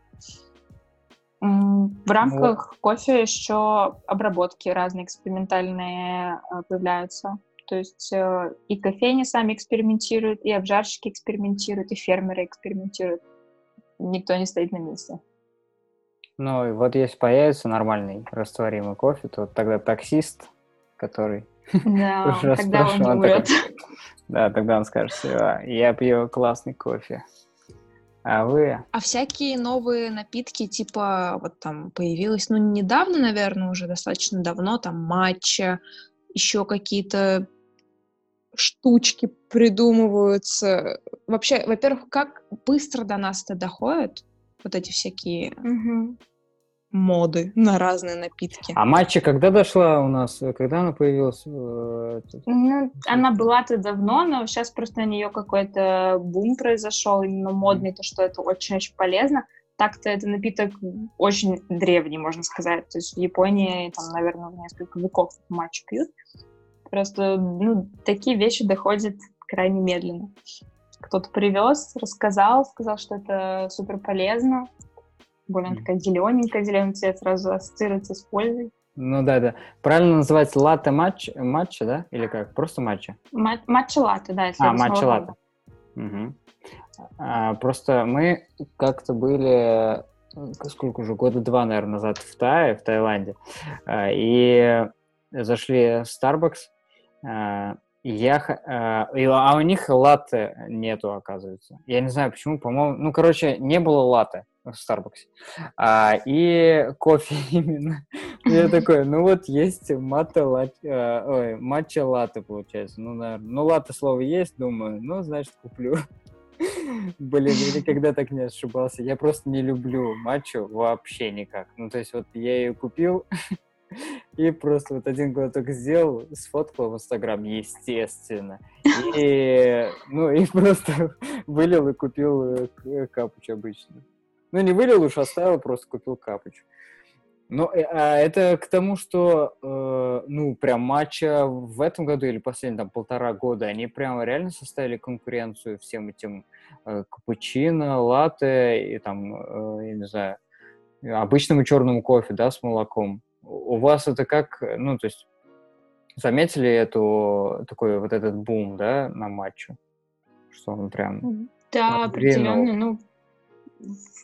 В рамках вот. кофе еще обработки разные экспериментальные э, появляются. То есть э, и кофейни сами экспериментируют, и обжарщики экспериментируют, и фермеры экспериментируют. Никто не стоит на месте. Ну, и вот если появится нормальный растворимый кофе, то тогда таксист, который да, тогда он не умрет. Да, тогда он скажет, я пью классный кофе. А вы? А всякие новые напитки, типа, вот там появилось, ну, недавно, наверное, уже достаточно давно, там матча, еще какие-то штучки придумываются. Вообще, во-первых, как быстро до нас это доходит, вот эти всякие угу. Моды на разные напитки. А матча когда дошла у нас? Когда она появилась? Э, ну, она была-то давно, но сейчас просто на нее какой-то бум произошел, именно модный, то, что это очень-очень полезно. Так-то это напиток очень древний, можно сказать. То есть в Японии, там, наверное, несколько веков матч пьют. Просто, ну, такие вещи доходят крайне медленно. Кто-то привез, рассказал, сказал, что это супер полезно. Более такая зелененькая, зеленый цвет сразу ассоциируется с пользой. Ну да, да. Правильно называется латте матч, матча, да? Или как? Просто матча? матча латте, да. Если а, матча латте. Угу. А, просто мы как-то были, сколько уже, года два, наверное, назад в Тае, в Таиланде, а, и зашли в Starbucks, а, я, а, а у них латте нету, оказывается. Я не знаю почему, по-моему, ну, короче, не было латте в Starbucks. А, и кофе именно. Я такой, ну вот есть матча латте, ой, матча латте, получается. Ну, наверное, ну, латте слово есть, думаю, ну, значит, куплю. Блин, я никогда так не ошибался. Я просто не люблю матчу вообще никак. Ну, то есть вот я ее купил, и просто вот один глоток сделал, сфоткал в Инстаграм, естественно. И, ну, и просто вылил и купил э, капуч обычно. Ну, не вылил уж, оставил, просто купил капуч. Ну, э, а это к тому, что, э, ну, прям матча в этом году или последние там полтора года, они прям реально составили конкуренцию всем этим э, капучино, латте и там, э, я не знаю, обычному черному кофе, да, с молоком. У вас это как, ну, то есть заметили эту, такой вот этот бум, да, на матчу? Что он прям... Да, определенно, ну,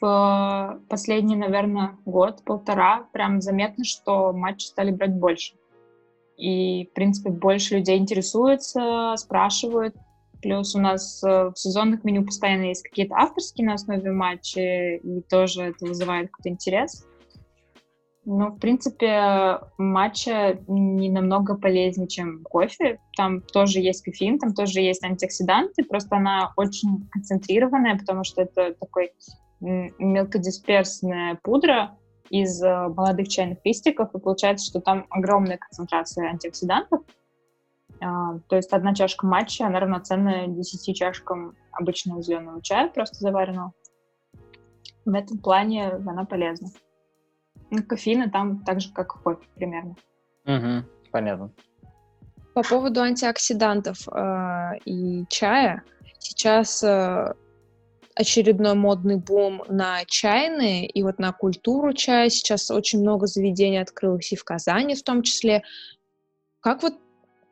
в последний, наверное, год-полтора прям заметно, что матчи стали брать больше. И, в принципе, больше людей интересуются, спрашивают. Плюс у нас э, в сезонных меню постоянно есть какие-то авторские на основе матча, и тоже это вызывает какой-то интерес. Ну, в принципе, матча не намного полезнее, чем кофе. Там тоже есть кофеин, там тоже есть антиоксиданты, просто она очень концентрированная, потому что это такой мелкодисперсная пудра, из э, молодых чайных листиков, и получается, что там огромная концентрация антиоксидантов. А, то есть одна чашка матча, она равноценна 10 чашкам обычного зеленого чая, просто заваренного. В этом плане она полезна. Ну, кофеина там так же, как кофе примерно. Угу, понятно. По поводу антиоксидантов э, и чая, сейчас э, очередной модный бум на чайные и вот на культуру чая. Сейчас очень много заведений открылось и в Казани в том числе. Как вот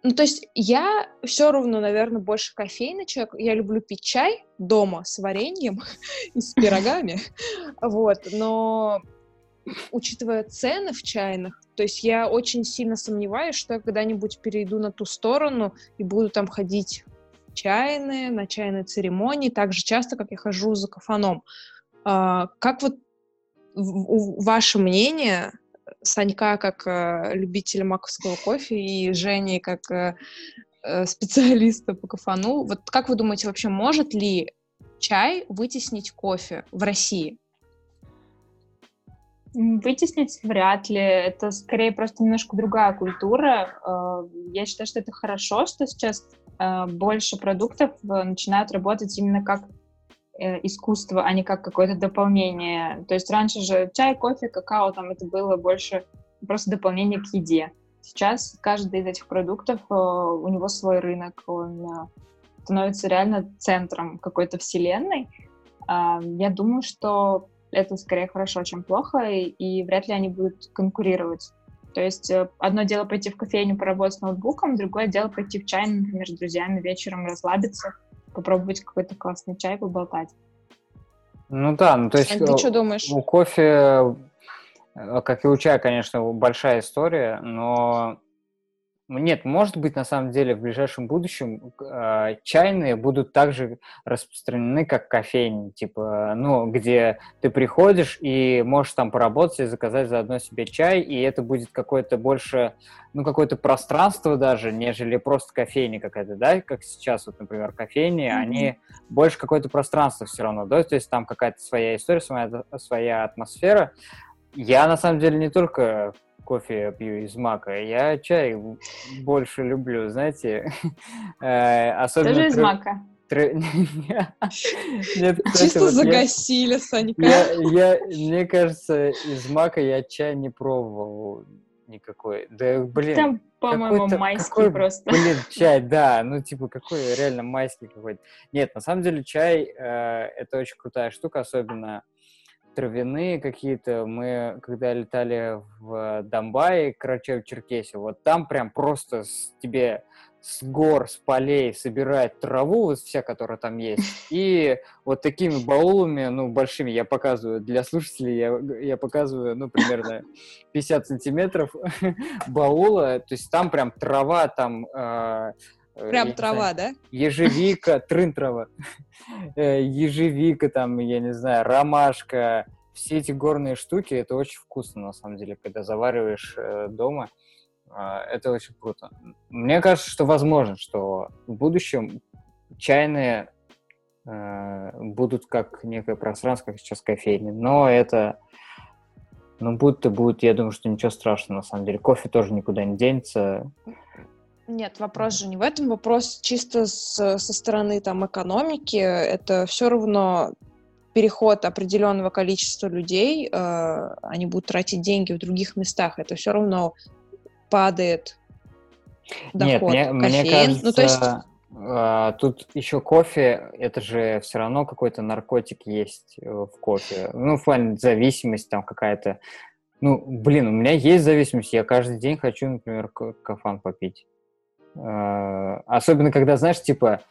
ну, то есть я все равно, наверное, больше кофейный человек. Я люблю пить чай дома с вареньем и с пирогами. Вот, но учитывая цены в чайных, то есть я очень сильно сомневаюсь, что я когда-нибудь перейду на ту сторону и буду там ходить чайные, на чайные церемонии, так же часто, как я хожу за кафаном. А, как вот ваше мнение, Санька как э, любителя маковского кофе и Жени как э, специалиста по кафану, вот как вы думаете, вообще может ли чай вытеснить кофе в России? Вытеснить вряд ли. Это скорее просто немножко другая культура. Э, я считаю, что это хорошо, что сейчас э, больше продуктов э, начинают работать именно как искусство, а не как какое-то дополнение. То есть раньше же чай, кофе, какао, там это было больше просто дополнение к еде. Сейчас каждый из этих продуктов, у него свой рынок, он становится реально центром какой-то вселенной. Я думаю, что это скорее хорошо, чем плохо, и, и вряд ли они будут конкурировать. То есть э, одно дело пойти в кофейню поработать с ноутбуком, другое дело пойти в чай, например, с друзьями вечером расслабиться, попробовать какой-то классный чай, поболтать. Ну да, ну то есть... А ты что думаешь? У кофе, э, как и у чая, конечно, большая история, но нет, может быть, на самом деле, в ближайшем будущем э, чайные будут также распространены, как кофейни, типа, ну, где ты приходишь и можешь там поработать и заказать заодно себе чай, и это будет какое-то больше, ну, какое-то пространство даже, нежели просто кофейня какая-то, да, как сейчас, вот, например, кофейни, mm-hmm. они больше какое-то пространство все равно, да, то есть там какая-то своя история, своя, своя атмосфера. Я, на самом деле, не только кофе пью из мака. Я чай больше люблю, знаете. Э, особенно Тоже из мака? Нет, Чисто загасили, Санька. Я, мне кажется, из мака я чай не пробовал никакой. Да, блин. Там, по-моему, майский какой, просто. Блин, чай, да. Ну, типа, какой реально майский какой-то. Нет, на самом деле чай э, это очень крутая штука, особенно травяные какие-то. Мы, когда летали в Донбай, Карачаево-Черкесию, вот там прям просто с, тебе с гор, с полей собирать траву, вот вся, которая там есть, и вот такими баулами, ну, большими, я показываю для слушателей, я, я показываю, ну, примерно 50 сантиметров баула, то есть там прям трава, там э, Э, Прям трава, знаю, да? Ежевика, трын трава. Э, ежевика, там, я не знаю, ромашка. Все эти горные штуки, это очень вкусно, на самом деле, когда завариваешь э, дома. Это очень круто. Мне кажется, что возможно, что в будущем чайные будут как некое пространство, как сейчас кофейни. Но это, ну, будто будет, я думаю, что ничего страшного, на самом деле. Кофе тоже никуда не денется. Нет, вопрос же не в этом. Вопрос чисто с, со стороны там экономики. Это все равно переход определенного количества людей, э, они будут тратить деньги в других местах. Это все равно падает доход. Нет, мне, мне кажется, ну, то есть... Uh, тут еще кофе, это же все равно какой-то наркотик есть э, в кофе. Ну, в плане зависимость там какая-то. Ну, блин, у меня есть зависимость. Я каждый день хочу, например, кафан попить. Э, особенно, когда, знаешь, типа,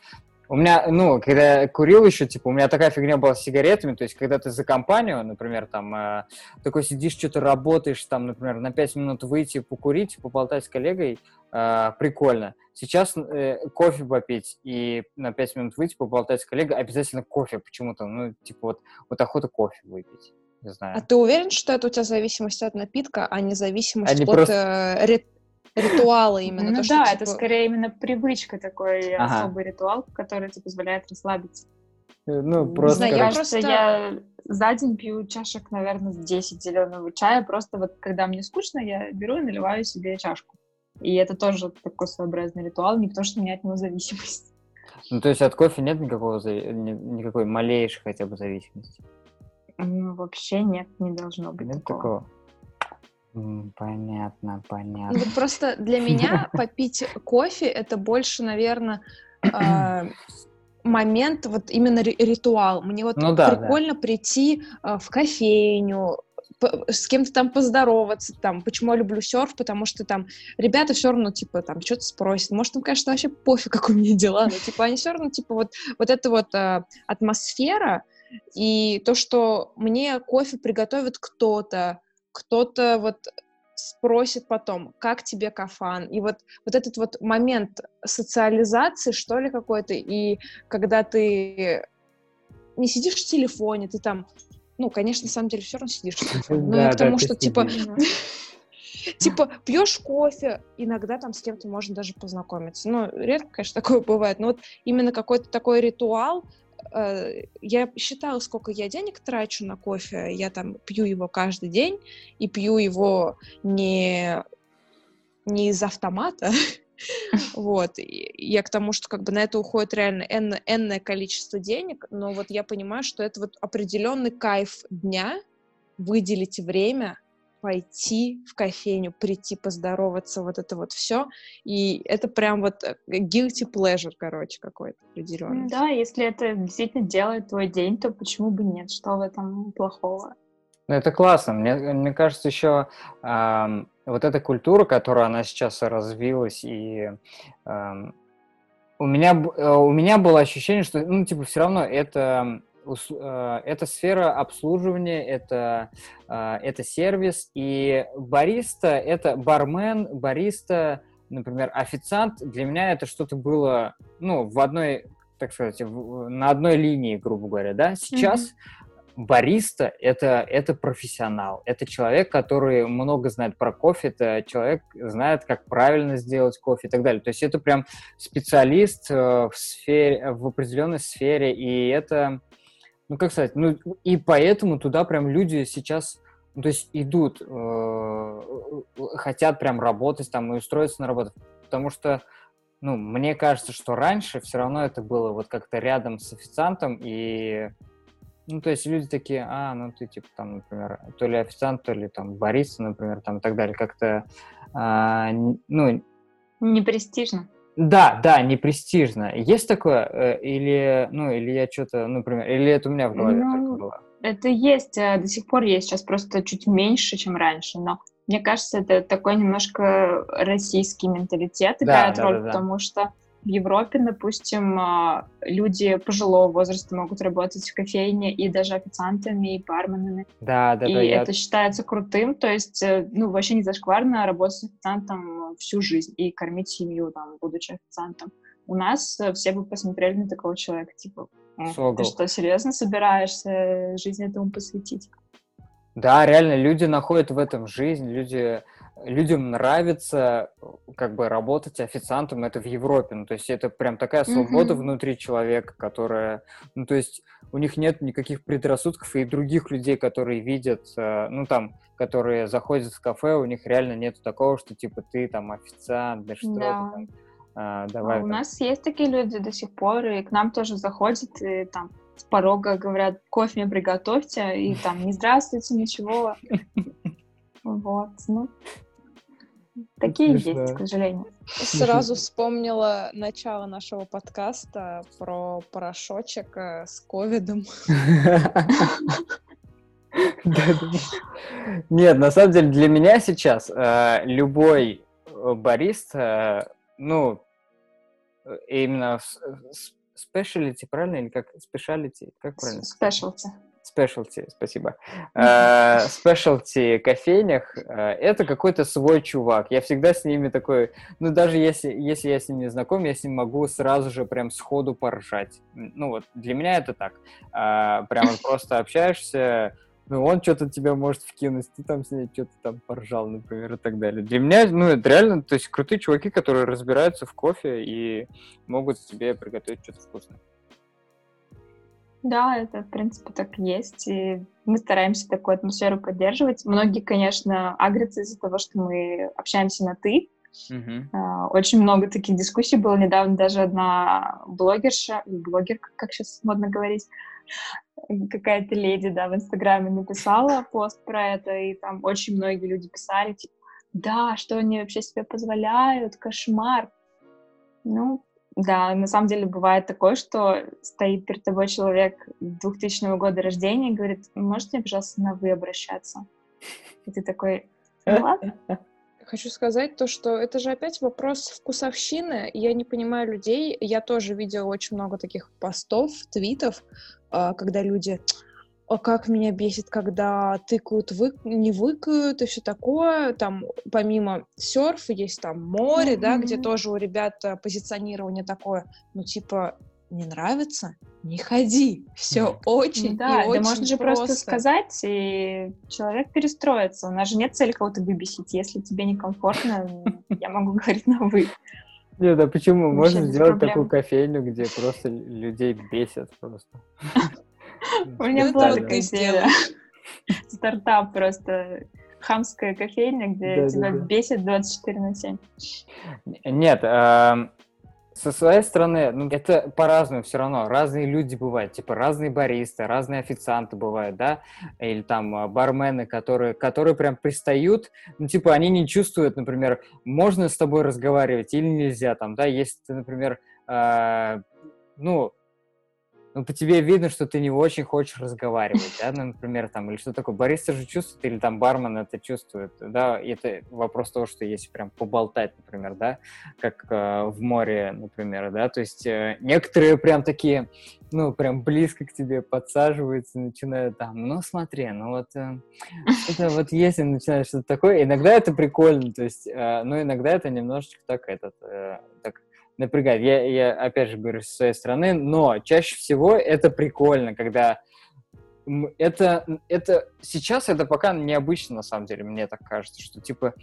у меня, ну, когда я курил еще, типа, у меня такая фигня была с сигаретами, то есть, когда ты за компанию, например, там, э, такой сидишь, что-то работаешь, там, например, на 5 минут выйти, покурить, поболтать с коллегой, э, прикольно. Сейчас э, кофе попить и на 5 минут выйти, поболтать с коллегой, обязательно кофе почему-то, ну, типа, вот, вот охота кофе выпить. Не знаю. А ты уверен, что это у тебя зависимость от напитка, а не зависимость Они от просто... э, ритуалы именно. Ну то, да, что, это типа... скорее именно привычка такой ага. особый ритуал, который тебе позволяет расслабиться. Ну, Не просто, знаю, я просто я за день пью чашек, наверное, 10 зеленого чая. Просто вот когда мне скучно, я беру и наливаю себе чашку. И это тоже такой своеобразный ритуал, не потому что у меня от него зависимость. Ну, то есть от кофе нет никакого, никакой малейшей хотя бы зависимости? Ну, вообще нет, не должно быть Нет такого. такого? Понятно, Ну, понятно. вот просто для меня попить кофе это больше, наверное, момент, вот именно ри- ритуал. Мне вот Ну да, да. прикольно прийти а, в кофейню, с кем-то там поздороваться, там, почему я люблю серф, потому что там ребята все равно, типа, там, что-то спросят, может, им, конечно, вообще пофиг, как у меня дела, но, типа, они все равно, типа, вот, вот эта вот а, атмосфера и то, что мне кофе приготовит кто-то, кто-то вот спросит потом, как тебе кафан, и вот, вот этот вот момент социализации, что ли, какой-то, и когда ты не сидишь в телефоне, ты там, ну, конечно, на самом деле все равно сидишь в телефоне, но Да, я к тому, что, типа, типа, пьешь кофе, иногда там с кем-то можно даже познакомиться. Ну, редко, конечно, такое бывает, но вот именно какой-то такой ритуал, я считала, сколько я денег трачу на кофе, я там пью его каждый день, и пью его не, не из автомата, вот, я к тому, что как бы на это уходит реально энное количество денег, но вот я понимаю, что это вот определенный кайф дня, выделить время, пойти в кофейню, прийти поздороваться, вот это вот все. И это прям вот э, guilty pleasure, короче, какой-то определенный. Да, если это действительно делает твой день, то почему бы нет? Что в этом плохого? Ну, это классно. Мне, мне кажется, еще ам, вот эта культура, которая она сейчас развилась, и ам, у меня, э, у меня было ощущение, что, ну, типа, все равно это, э, это сфера обслуживания, это, э, это сервис, и бариста, это бармен, бариста, например, официант, для меня это что-то было, ну, в одной, так сказать, в- на одной линии, грубо говоря, да. Сейчас бариста это, это профессионал, это человек, который много знает про кофе, это человек знает, как правильно сделать кофе и так далее. То есть это прям специалист э, в сфере, в определенной сфере, и это, ну как сказать, ну и поэтому туда прям люди сейчас, ну, то есть идут, э, хотят прям работать там и устроиться на работу, потому что ну, мне кажется, что раньше все равно это было вот как-то рядом с официантом, и ну, то есть люди такие, а, ну ты типа там, например, то ли официант, то ли там бариста, например, там и так далее, как-то, а, ну, престижно. Да, да, не престижно. Есть такое, э, или, ну, или я что-то, например, или это у меня в голове Ну, только было? Это есть, э, до сих пор есть, сейчас просто чуть меньше, чем раньше, но мне кажется, это такой немножко российский менталитет играет да, роль, да, да. потому что в Европе, допустим, а, люди пожилого возраста могут работать в кофейне и даже официантами, и барменами. Да, да, и да, я- это считается крутым, то есть, э, ну, вообще не зашкварно работать с официантом всю жизнь и кормить семью, там, будучи официантом. У нас э, все бы посмотрели на такого человека, типа, «М, Согл. ты что, серьезно собираешься жизнь этому посвятить? Да, реально, люди находят в этом жизнь, люди, людям нравится э, как бы работать официантом, это в Европе, ну, то есть это прям такая свобода Мгм. внутри человека, которая, ну, то есть у них нет никаких предрассудков, и других людей, которые видят, э, ну, там, которые заходят в кафе, у них реально нет такого, что, типа, ты там официант, да что Да. там, а, А давай. у там». нас есть такие люди до сих пор, и к нам тоже заходят, и там с порога говорят, кофе мне приготовьте, и там не здравствуйте, ничего. Вот, ну, такие Смешно. есть, к сожалению. Сразу вспомнила начало нашего подкаста про порошочек э, с ковидом. Нет, на самом деле для меня сейчас э, любой э, бариста, ну, именно спешалити, правильно, или как спешалити, как правильно? Спешлти. Спешлти, спасибо. Э, Спешлти кофейнях э, это какой-то свой чувак. Я всегда с ними такой, ну даже если, если я с ним не знаком, я с ним могу сразу же прям сходу поржать. Ну вот, для меня это так. А, Прям просто общаешься, ну он что-то тебя может вкинуть, ты там с ней что-то там поржал, например, и так далее. Для меня, ну это реально, то есть крутые чуваки, которые разбираются в кофе и могут тебе приготовить что-то вкусное. Да, это, в принципе, так и есть. И мы стараемся такую атмосферу поддерживать. Многие, конечно, агрятся из-за того, что мы общаемся на «ты». Uh-huh. Очень много таких дискуссий было. Недавно даже одна блогерша, блогерка, как сейчас модно говорить, какая-то леди, да, в Инстаграме написала пост про это, и там очень многие люди писали, типа, да, что они вообще себе позволяют, кошмар. Ну, да, на самом деле бывает такое, что стоит перед тобой человек 2000 года рождения и говорит, можете мне, пожалуйста, на «вы» обращаться? И ты такой, ну ладно. Хочу сказать то, что это же опять вопрос вкусовщины. Я не понимаю людей. Я тоже видела очень много таких постов, твитов, а, когда люди о, как меня бесит, когда тыкают, вы, не выкают и все такое. Там помимо серфа есть там море, mm-hmm. да, где тоже у ребят позиционирование такое, ну типа не нравится, не ходи. Все очень да, и очень да можно же просто. просто сказать, и человек перестроится. У нас же нет цели кого-то выбесить. Если тебе некомфортно, я могу говорить на «вы». Нет, да почему? Можно сделать такую кофейню, где просто людей бесят просто. У меня была такая идея. Стартап просто хамская кофейня, где тебя бесит 24 на 7. Нет, эм, со своей стороны, ну, это по-разному все равно. Разные люди бывают, типа разные баристы, разные официанты бывают, да, или там а, бармены, которые, которые прям пристают, ну, типа они не чувствуют, например, можно с тобой разговаривать или нельзя, там, да, если ты, например, э, ну, ну, по тебе видно, что ты не очень хочешь разговаривать, да, ну, например, там, или что такое, бариста же чувствует, или там бармен это чувствует, да, и это вопрос того, что если прям поболтать, например, да, как э, в море, например, да, то есть э, некоторые прям такие, ну, прям близко к тебе подсаживаются, начинают там, ну, смотри, ну, вот, э, это вот если начинаешь что-то такое, иногда это прикольно, то есть, э, но иногда это немножечко так, этот, э, так, напрягает. Я, я опять же говорю со своей стороны, но чаще всего это прикольно, когда это, это сейчас это пока необычно, на самом деле, мне так кажется, что типа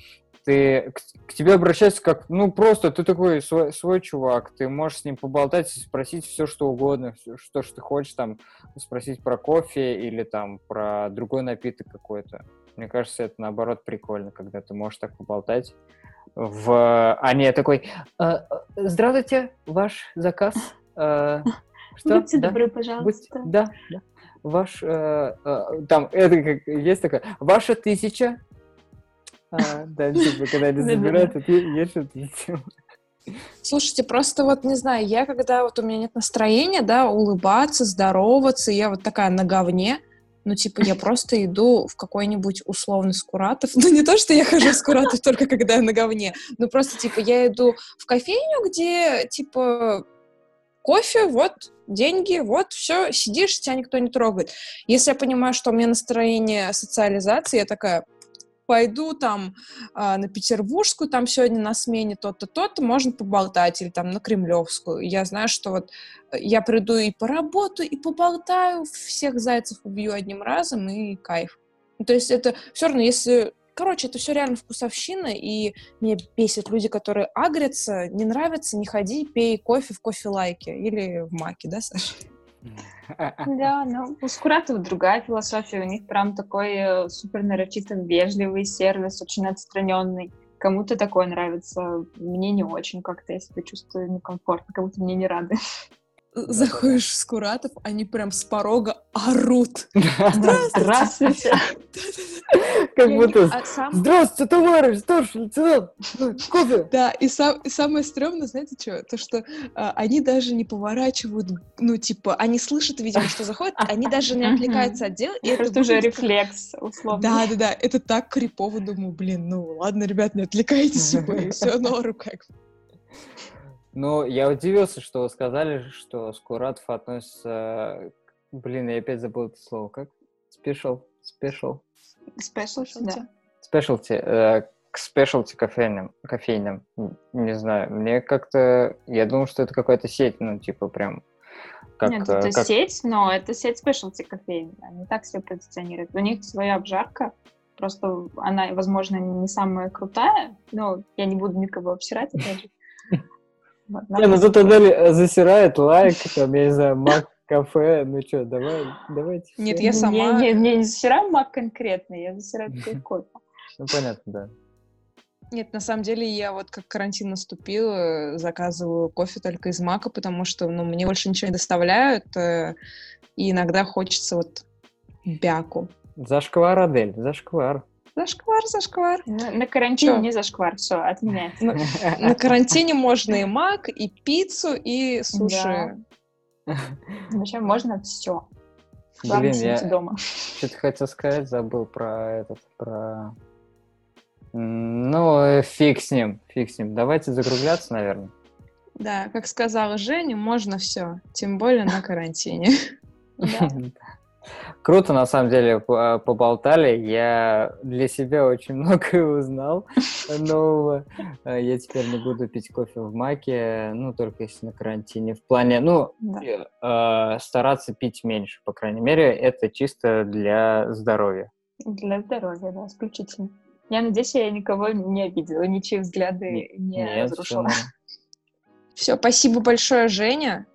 ты к, к тебе обращаются как, ну просто ты такой свой, свой чувак, ты можешь с ним поболтать спросить все, что угодно, все, что, что ты хочешь, там, спросить про кофе или там про другой напиток какой-то. Мне кажется, это наоборот прикольно, когда ты можешь так поболтать в... А не такой, «Э, здравствуйте, ваш заказ. Э, что? Будьте да? добры, пожалуйста. Будьте... Да, да. Ваш, э, там, это как, есть такая, ваша тысяча. А, да, типа, когда они забирают, это есть что-то Слушайте, просто вот, не знаю, я когда вот у меня нет настроения, да, улыбаться, здороваться, я вот такая на говне, ну, типа, я просто иду в какой-нибудь условный Скуратов. Ну, не то, что я хожу в Скуратов только когда я на говне. Ну, просто, типа, я иду в кофейню, где, типа, кофе, вот, деньги, вот, все, сидишь, тебя никто не трогает. Если я понимаю, что у меня настроение социализации, я такая, пойду там э, на Петербургскую, там сегодня на смене то-то, то-то, можно поболтать, или там на Кремлевскую. Я знаю, что вот э, я приду и поработаю, и поболтаю, всех зайцев убью одним разом, и кайф. Ну, то есть это все равно, если... Короче, это все реально вкусовщина, и мне бесит люди, которые агрятся, не нравится, не ходи, пей кофе в кофе-лайке или в маке, да, Саша? Да, ну, у Скуратов другая философия, у них прям такой э, супер нарочито вежливый сервис, очень отстраненный. Кому-то такое нравится, мне не очень как-то, я себя чувствую некомфортно, как будто мне не рады. Заходишь в Скуратов, они прям с порога орут. Здравствуйте! Как будто а «Здравствуйте, товарищ, старший лейтенант! Кофе!» Да, и самое стрёмное, знаете что? То, что а, они даже не поворачивают, ну, типа, они слышат, видимо, что заходят, они даже не отвлекаются от дела. Это уже рефлекс, условно. Да-да-да, это так крипово, думаю, блин, ну, ладно, ребят, не отвлекайтесь, типа, все норм, как ну, я удивился, что вы сказали, что Скуратов относится... Блин, я опять забыл это слово. Как? Спешл? Спешл? Спешлти, да. Спешлти. Э, к спешлти кофейным, кофейным. Не знаю, мне как-то... Я думал, что это какая-то сеть, ну, типа, прям... Как, Нет, это как... сеть, но это сеть спешлти кофейн. Они так себя позиционируют. У них своя обжарка, просто она, возможно, не самая крутая, но я не буду никого обсирать, опять же. Не, ну тут Адель засирает лайк, там, я не знаю, Мак, кафе, ну что, давай, давайте. Нет, я сама- Не, не, не за сырой мак конкретно, я за сырой такой кофе. Ну, понятно, да. Нет, на самом деле я вот как карантин наступил, э, заказываю кофе только из мака, потому что, ну, мне больше ничего не доставляют, э, и иногда хочется вот бяку. Зашквар, Адель, зашквар. Зашквар, зашквар. На, на карантине Чё? не зашквар, все, отменяется. На, на карантине можно и мак, и пиццу, и суши. Вообще можно все. Блин, Главное, я дома. что-то хотел сказать, забыл про этот, про... Ну, фиг с ним, фиг с ним. Давайте закругляться, наверное. Да, как сказала Женя, можно все, тем более на карантине. Да. Круто, на самом деле, по- поболтали. Я для себя очень многое узнал нового. Э, Я теперь не буду пить кофе в маке, ну, только если на карантине. В плане, ну, Да. э, стараться пить меньше, по крайней мере, это чисто для здоровья. Для здоровья, да, исключительно. Я надеюсь, я никого не обидела, ничьи взгляды Не- не разрушила. норм. Все, спасибо большое, Женя,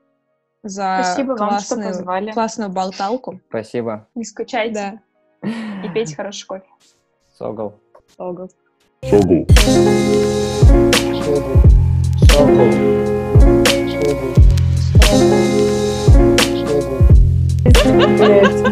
за Спасибо вам, что классную, позвали. классную болталку. Спасибо. Не скучайте Да. и пейте хороший кофе. Согл. Согл. Согл. Согл. Согл. Согл. Блядь.